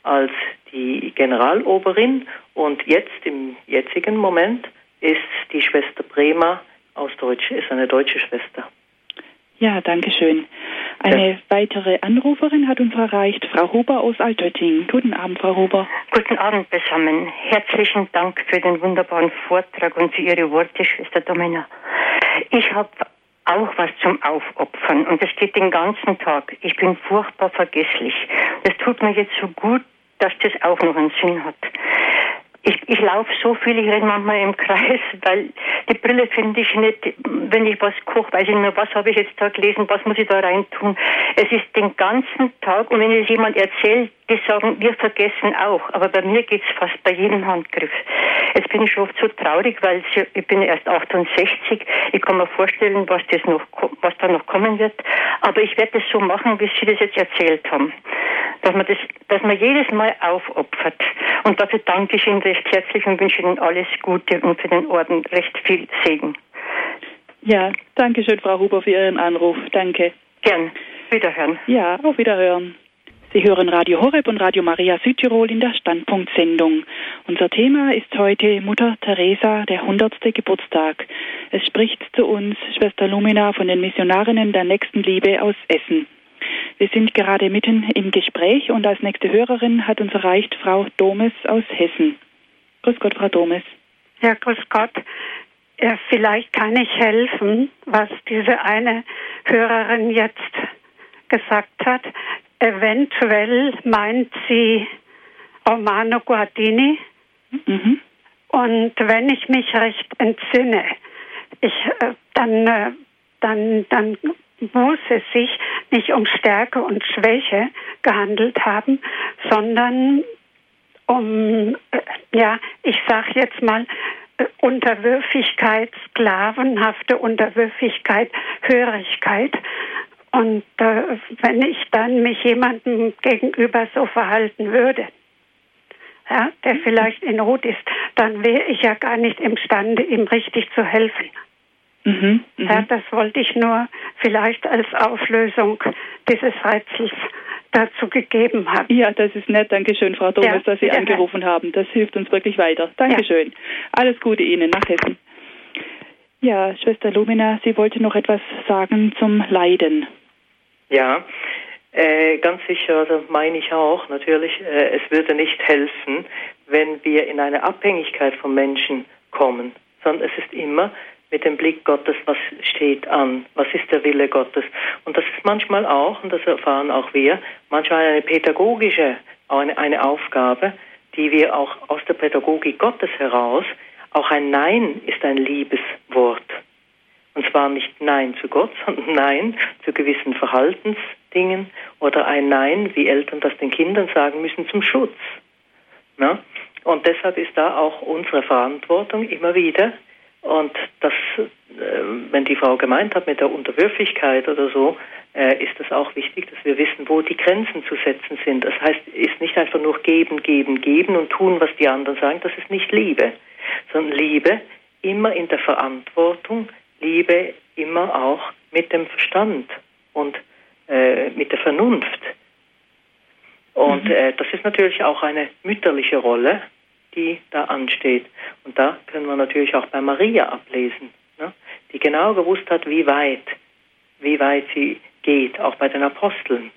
Speaker 2: als die Generaloberin und jetzt im jetzigen Moment ist die Schwester Brema aus Deutsch, ist eine deutsche Schwester.
Speaker 1: Ja, danke schön. Eine ja. weitere Anruferin hat uns erreicht, Frau Huber aus Altötting. Guten Abend, Frau Huber.
Speaker 8: Guten Abend zusammen. Herzlichen Dank für den wunderbaren Vortrag und für Ihre Worte, Schwester Domina. Ich habe auch was zum Aufopfern und es geht den ganzen Tag. Ich bin furchtbar vergesslich. Das tut mir jetzt so gut, dass das auch noch einen Sinn hat. Ich, ich laufe so viel, ich renne manchmal im Kreis, weil die Brille finde ich nicht, wenn ich was koche, weiß ich nicht mehr, was habe ich jetzt da gelesen, was muss ich da rein tun. Es ist den ganzen Tag und wenn es jemand erzählt, die sagen, wir vergessen auch, aber bei mir geht es fast bei jedem Handgriff. Jetzt bin ich schon oft so traurig, weil ich bin erst 68, ich kann mir vorstellen, was, das noch, was da noch kommen wird, aber ich werde es so machen, wie Sie das jetzt erzählt haben dass man, das, dass man jedes Mal aufopfert. Und dafür danke ich Ihnen recht herzlich und wünsche Ihnen alles Gute und für den Orden recht viel Segen.
Speaker 1: Ja, danke schön, Frau Huber, für Ihren Anruf. Danke.
Speaker 8: Gern. Wiederhören.
Speaker 1: Ja, auf Wiederhören. Sie hören Radio Horeb und Radio Maria Südtirol in der Standpunktsendung. Unser Thema ist heute Mutter Teresa, der 100. Geburtstag. Es spricht zu uns Schwester Lumina von den Missionarinnen der Nächstenliebe aus Essen. Wir sind gerade mitten im Gespräch und als nächste Hörerin hat uns erreicht Frau Domes aus Hessen. Grüß Gott, Frau Domes.
Speaker 9: Ja, grüß Gott. Ja, vielleicht kann ich helfen, was diese eine Hörerin jetzt gesagt hat. Eventuell meint sie Romano Guardini. Mhm. Und wenn ich mich recht entsinne, ich, äh, dann, äh, dann, dann muss es sich nicht um Stärke und Schwäche gehandelt haben, sondern um, äh, ja, ich sage jetzt mal, äh, Unterwürfigkeit, sklavenhafte Unterwürfigkeit, Hörigkeit. Und äh, wenn ich dann mich jemandem gegenüber so verhalten würde, ja, der vielleicht in Not ist, dann wäre ich ja gar nicht imstande, ihm richtig zu helfen. Mhm, ja, mhm. das wollte ich nur vielleicht als Auflösung dieses Rätsels dazu gegeben haben.
Speaker 1: Ja, das ist nett. Dankeschön, Frau Thomas, ja, dass Sie angerufen haben. Das hilft uns wirklich weiter. Dankeschön. Ja. Alles Gute Ihnen nach Hessen. Ja, Schwester Lumina, Sie wollte noch etwas sagen zum Leiden.
Speaker 2: Ja, äh, ganz sicher, also meine ich auch natürlich, äh, es würde nicht helfen, wenn wir in eine Abhängigkeit von Menschen kommen, sondern es ist immer mit dem Blick Gottes, was steht an, was ist der Wille Gottes. Und das ist manchmal auch, und das erfahren auch wir, manchmal eine pädagogische, eine, eine Aufgabe, die wir auch aus der Pädagogik Gottes heraus, auch ein Nein ist ein Liebeswort. Und zwar nicht Nein zu Gott, (laughs) sondern Nein zu gewissen Verhaltensdingen oder ein Nein, wie Eltern das den Kindern sagen müssen, zum Schutz. Ja? Und deshalb ist da auch unsere Verantwortung immer wieder, und das, äh, wenn die Frau gemeint hat mit der Unterwürfigkeit oder so, äh, ist es auch wichtig, dass wir wissen, wo die Grenzen zu setzen sind. Das heißt, ist nicht einfach nur geben, geben, geben und tun, was die anderen sagen. Das ist nicht Liebe, sondern Liebe immer in der Verantwortung, Liebe immer auch mit dem Verstand und äh, mit der Vernunft. Und mhm. äh, das ist natürlich auch eine mütterliche Rolle, die da ansteht. Da können wir natürlich auch bei Maria ablesen, ne? die genau gewusst hat, wie weit, wie weit sie geht, auch bei den Aposteln.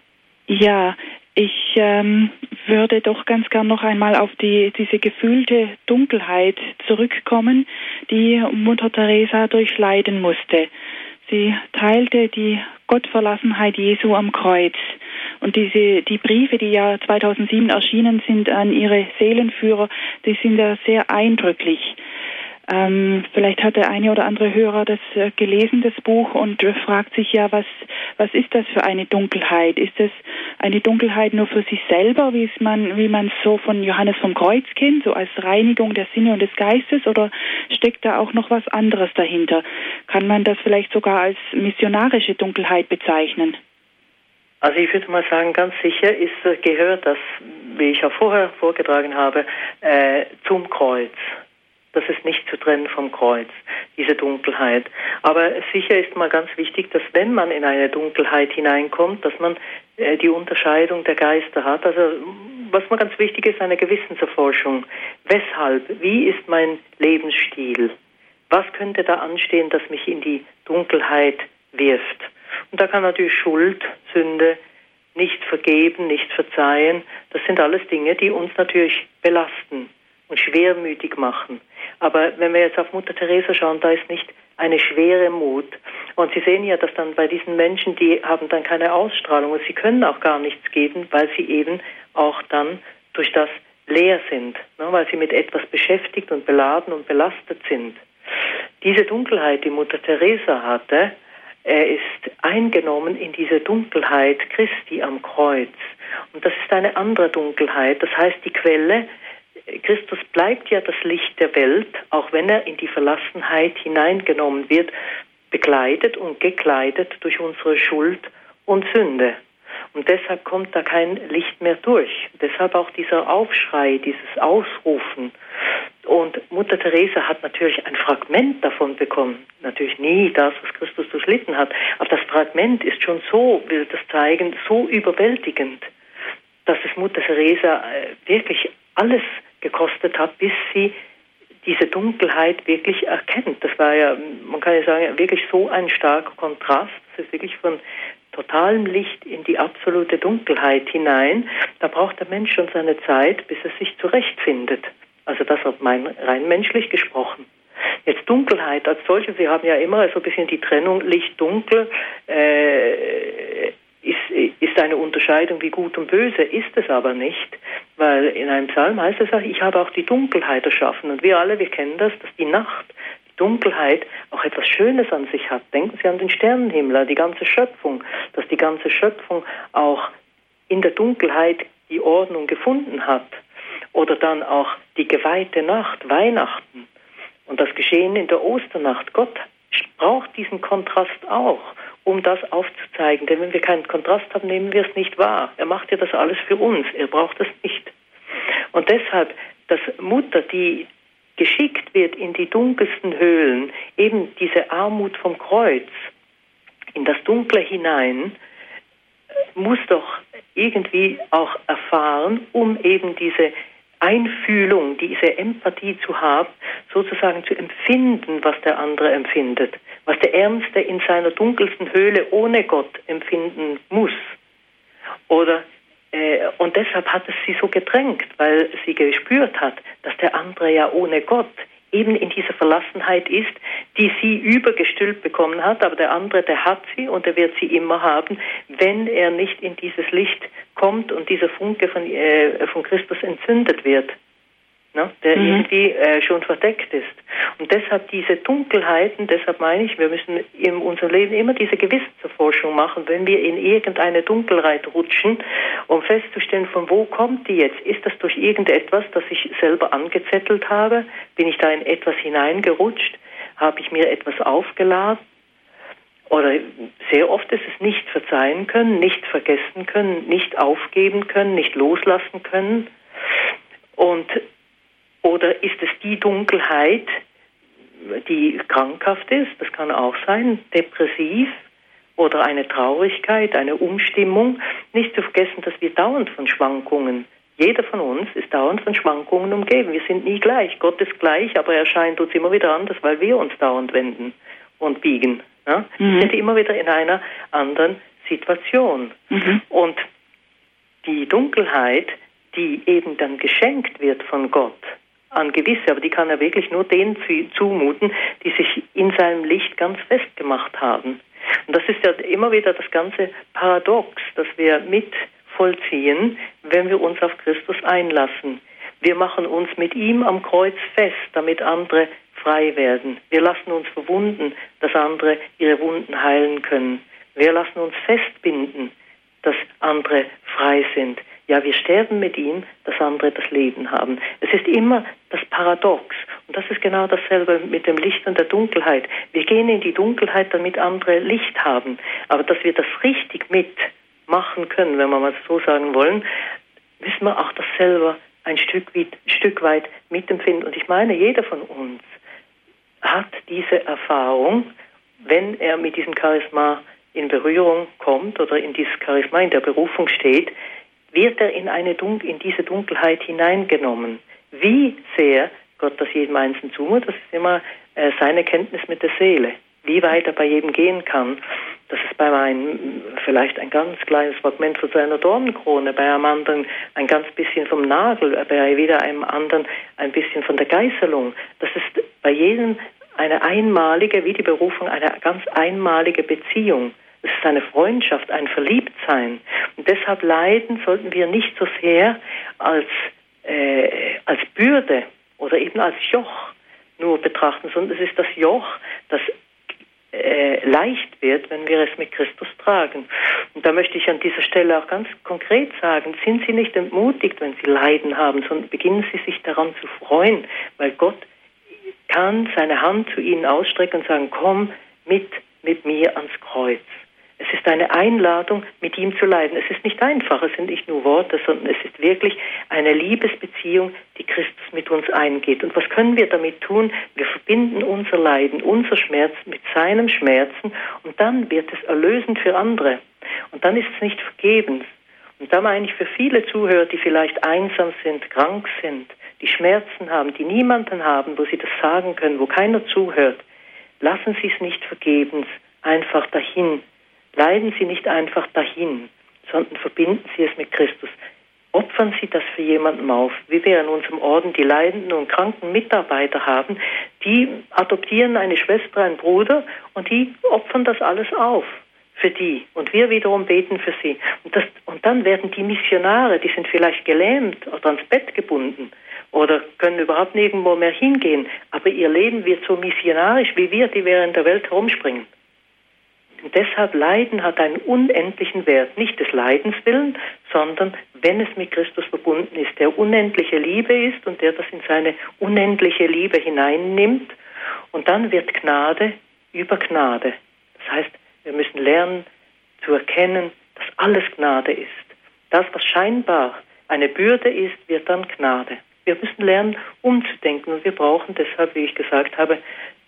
Speaker 1: Ja, ich ähm, würde doch ganz gern noch einmal auf die, diese gefühlte Dunkelheit zurückkommen, die Mutter Teresa durchleiden musste. Sie teilte die Gottverlassenheit Jesu am Kreuz. Und diese, die Briefe, die ja 2007 erschienen sind an ihre Seelenführer, die sind ja sehr eindrücklich. Ähm, vielleicht hat der eine oder andere Hörer das äh, gelesen, das Buch, und äh, fragt sich ja, was, was ist das für eine Dunkelheit? Ist es eine Dunkelheit nur für sich selber, wie es man, wie man so von Johannes vom Kreuz kennt, so als Reinigung der Sinne und des Geistes, oder steckt da auch noch was anderes dahinter? Kann man das vielleicht sogar als missionarische Dunkelheit bezeichnen?
Speaker 2: Also ich würde mal sagen, ganz sicher ist, äh, gehört das, wie ich auch vorher vorgetragen habe, äh, zum Kreuz. Das ist nicht zu trennen vom Kreuz, diese Dunkelheit. Aber sicher ist mal ganz wichtig, dass wenn man in eine Dunkelheit hineinkommt, dass man äh, die Unterscheidung der Geister hat. Also was mal ganz wichtig ist, eine Gewissenserforschung. Weshalb? Wie ist mein Lebensstil? Was könnte da anstehen, das mich in die Dunkelheit wirft? Und da kann natürlich Schuld, Sünde, nicht vergeben, nicht verzeihen, das sind alles Dinge, die uns natürlich belasten und schwermütig machen. Aber wenn wir jetzt auf Mutter Teresa schauen, da ist nicht eine schwere Mut. Und Sie sehen ja, dass dann bei diesen Menschen, die haben dann keine Ausstrahlung und sie können auch gar nichts geben, weil sie eben auch dann durch das leer sind, ne, weil sie mit etwas beschäftigt und beladen und belastet sind. Diese Dunkelheit, die Mutter Teresa hatte, er ist eingenommen in diese Dunkelheit Christi am Kreuz. Und das ist eine andere Dunkelheit. Das heißt, die Quelle, Christus bleibt ja das Licht der Welt, auch wenn er in die Verlassenheit hineingenommen wird, begleitet und gekleidet durch unsere Schuld und Sünde. Und deshalb kommt da kein Licht mehr durch. Deshalb auch dieser Aufschrei, dieses Ausrufen. Und Mutter Teresa hat natürlich ein Fragment davon bekommen. Natürlich nie das, was Christus durchlitten hat. Aber das Fragment ist schon so, will das zeigen, so überwältigend, dass es Mutter Teresa äh, wirklich alles gekostet hat, bis sie diese Dunkelheit wirklich erkennt. Das war ja, man kann ja sagen, wirklich so ein starker Kontrast. Das ist wirklich von totalem Licht in die absolute Dunkelheit hinein. Da braucht der Mensch schon seine Zeit, bis er sich zurechtfindet. Also das hat mein rein menschlich gesprochen. Jetzt Dunkelheit als solche, Sie haben ja immer so ein bisschen die Trennung Licht-Dunkel. Äh, ist, ist eine Unterscheidung wie gut und böse, ist es aber nicht, weil in einem Psalm heißt es auch, ich habe auch die Dunkelheit erschaffen und wir alle, wir kennen das, dass die Nacht, die Dunkelheit auch etwas Schönes an sich hat. Denken Sie an den Sternenhimmel, die ganze Schöpfung, dass die ganze Schöpfung auch in der Dunkelheit die Ordnung gefunden hat. Oder dann auch die geweihte Nacht, Weihnachten und das Geschehen in der Osternacht. Gott braucht diesen Kontrast auch um das aufzuzeigen. Denn wenn wir keinen Kontrast haben, nehmen wir es nicht wahr. Er macht ja das alles für uns. Er braucht es nicht. Und deshalb, dass Mutter, die geschickt wird in die dunkelsten Höhlen, eben diese Armut vom Kreuz, in das Dunkle hinein, muss doch irgendwie auch erfahren, um eben diese Einfühlung, diese Empathie zu haben, sozusagen zu empfinden, was der andere empfindet, was der Ärmste in seiner dunkelsten Höhle ohne Gott empfinden muss. Oder äh, und deshalb hat es sie so gedrängt, weil sie gespürt hat, dass der andere ja ohne Gott eben in dieser Verlassenheit ist, die sie übergestülpt bekommen hat, aber der andere, der hat sie und er wird sie immer haben, wenn er nicht in dieses Licht kommt und dieser Funke von, äh, von Christus entzündet wird ne, der mhm. irgendwie äh, schon verdeckt ist. Und deshalb diese Dunkelheiten, deshalb meine ich, wir müssen in unserem Leben immer diese Gewissenserforschung machen, wenn wir in irgendeine Dunkelheit rutschen, um festzustellen, von wo kommt die jetzt? Ist das durch irgendetwas, das ich selber angezettelt habe? Bin ich da in etwas hineingerutscht? Habe ich mir etwas aufgeladen? Oder sehr oft ist es nicht verzeihen können, nicht vergessen können, nicht aufgeben können, nicht loslassen können. Und oder ist es die Dunkelheit, die krankhaft ist? Das kann auch sein, depressiv oder eine Traurigkeit, eine Umstimmung. Nicht zu vergessen, dass wir dauernd von Schwankungen, jeder von uns ist dauernd von Schwankungen umgeben. Wir sind nie gleich. Gott ist gleich, aber er erscheint uns immer wieder anders, weil wir uns dauernd wenden und biegen. Ja? Mhm. Wir sind immer wieder in einer anderen Situation. Mhm. Und die Dunkelheit, die eben dann geschenkt wird von Gott, an gewisse, aber die kann er wirklich nur denen zumuten, die sich in seinem Licht ganz festgemacht haben. Und das ist ja immer wieder das ganze Paradox, das wir mit vollziehen, wenn wir uns auf Christus einlassen. Wir machen uns mit ihm am Kreuz fest, damit andere frei werden. Wir lassen uns verwunden, dass andere ihre Wunden heilen können. Wir lassen uns festbinden, dass andere frei sind. Ja, wir sterben mit ihm, dass andere das Leben haben. Es ist immer das Paradox. Und das ist genau dasselbe mit dem Licht und der Dunkelheit. Wir gehen in die Dunkelheit, damit andere Licht haben. Aber dass wir das richtig mitmachen können, wenn wir mal so sagen wollen, müssen wir auch das selber ein Stück weit, Stück weit mitempfinden. Und ich meine, jeder von uns hat diese Erfahrung, wenn er mit diesem Charisma in Berührung kommt oder in dieses Charisma in der Berufung steht, wird er in, eine Dun in diese Dunkelheit hineingenommen. Wie sehr Gott das jedem Einzelnen zumutet, das ist immer äh, seine Kenntnis mit der Seele. Wie weit er bei jedem gehen kann, das ist bei einem vielleicht ein ganz kleines Fragment von seiner Dornenkrone, bei einem anderen ein ganz bisschen vom Nagel, bei wieder einem anderen ein bisschen von der Geißelung. Das ist bei jedem eine einmalige, wie die Berufung, eine ganz einmalige Beziehung. Es ist eine Freundschaft, ein Verliebtsein. Und deshalb leiden sollten wir nicht so sehr als äh, als Bürde oder eben als Joch nur betrachten, sondern es ist das Joch, das äh, leicht wird, wenn wir es mit Christus tragen. Und da möchte ich an dieser Stelle auch ganz konkret sagen, sind Sie nicht entmutigt, wenn Sie Leiden haben, sondern beginnen Sie sich daran zu freuen, weil Gott kann seine Hand zu Ihnen ausstrecken und sagen, komm mit, mit mir ans Kreuz. Es ist eine Einladung, mit ihm zu leiden. Es ist nicht einfach, es sind nicht nur Worte, sondern es ist wirklich eine Liebesbeziehung, die Christus mit uns eingeht. Und was können wir damit tun? Wir verbinden unser Leiden, unser Schmerz mit seinem Schmerzen und dann wird es erlösend für andere. Und dann ist es nicht vergebens. Und da meine ich für viele Zuhörer, die vielleicht einsam sind, krank sind, die Schmerzen haben, die niemanden haben, wo sie das sagen können, wo keiner zuhört, lassen Sie es nicht vergebens einfach dahin Leiden Sie nicht einfach dahin, sondern verbinden Sie es mit Christus. Opfern Sie das für jemanden auf. Wie wir in unserem Orden die leidenden und kranken Mitarbeiter haben, die adoptieren eine Schwester, einen Bruder und die opfern das alles auf für die. Und wir wiederum beten für sie. Und, das, und dann werden die Missionare, die sind vielleicht gelähmt oder ans Bett gebunden oder können überhaupt nirgendwo mehr hingehen. Aber ihr Leben wird so missionarisch wie wir, die in der Welt herumspringen. Und deshalb Leiden hat einen unendlichen Wert, nicht des Leidens willen, sondern wenn es mit Christus verbunden ist, der unendliche Liebe ist und der das in seine unendliche Liebe hineinnimmt. Und dann wird Gnade über Gnade. Das heißt, wir müssen lernen zu erkennen, dass alles Gnade ist. Das, was scheinbar eine Bürde ist, wird dann Gnade. Wir müssen lernen, umzudenken und wir brauchen deshalb, wie ich gesagt habe,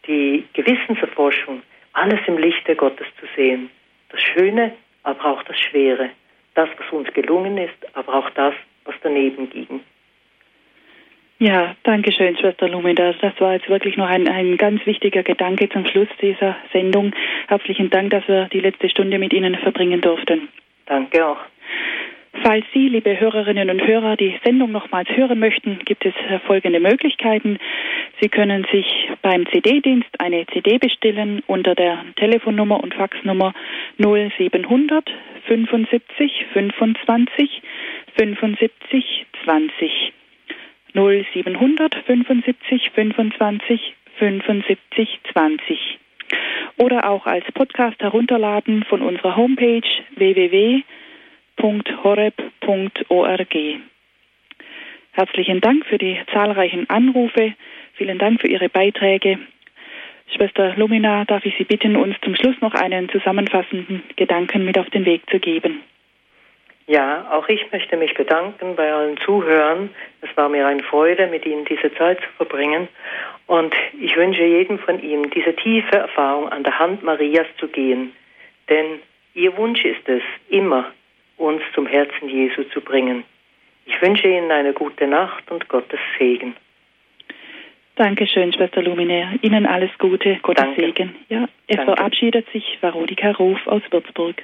Speaker 2: die Gewissenserforschung, alles im Lichte Gottes zu sehen. Das Schöne, aber auch das Schwere. Das, was uns gelungen ist, aber auch das, was daneben ging.
Speaker 1: Ja, danke schön, Schwester Lumina. Das war jetzt wirklich noch ein, ein ganz wichtiger Gedanke zum Schluss dieser Sendung. Herzlichen Dank, dass wir die letzte Stunde mit Ihnen verbringen durften.
Speaker 2: Danke auch.
Speaker 1: Falls Sie, liebe Hörerinnen und Hörer, die Sendung nochmals hören möchten, gibt es folgende Möglichkeiten. Sie können sich beim CD-Dienst eine CD bestellen unter der Telefonnummer und Faxnummer 0700 75 25 75 20. 0700 75 25 75 20. Oder auch als Podcast herunterladen von unserer Homepage www www.horeb.org. Herzlichen Dank für die zahlreichen Anrufe. Vielen Dank für Ihre Beiträge. Schwester Lumina, darf ich Sie bitten, uns zum Schluss noch einen zusammenfassenden Gedanken mit auf den Weg zu geben.
Speaker 2: Ja, auch ich möchte mich bedanken bei allen Zuhörern. Es war mir eine Freude, mit Ihnen diese Zeit zu verbringen. Und ich wünsche jedem von Ihnen, diese tiefe Erfahrung an der Hand Marias zu gehen. Denn Ihr Wunsch ist es, immer uns zum Herzen Jesu zu bringen. Ich wünsche Ihnen eine gute Nacht und Gottes Segen.
Speaker 1: Dankeschön, Schwester Luminär. Ihnen alles Gute, Gottes
Speaker 2: Danke.
Speaker 1: Segen. Ja, es
Speaker 2: Danke.
Speaker 1: verabschiedet sich Veronika Ruf aus Würzburg.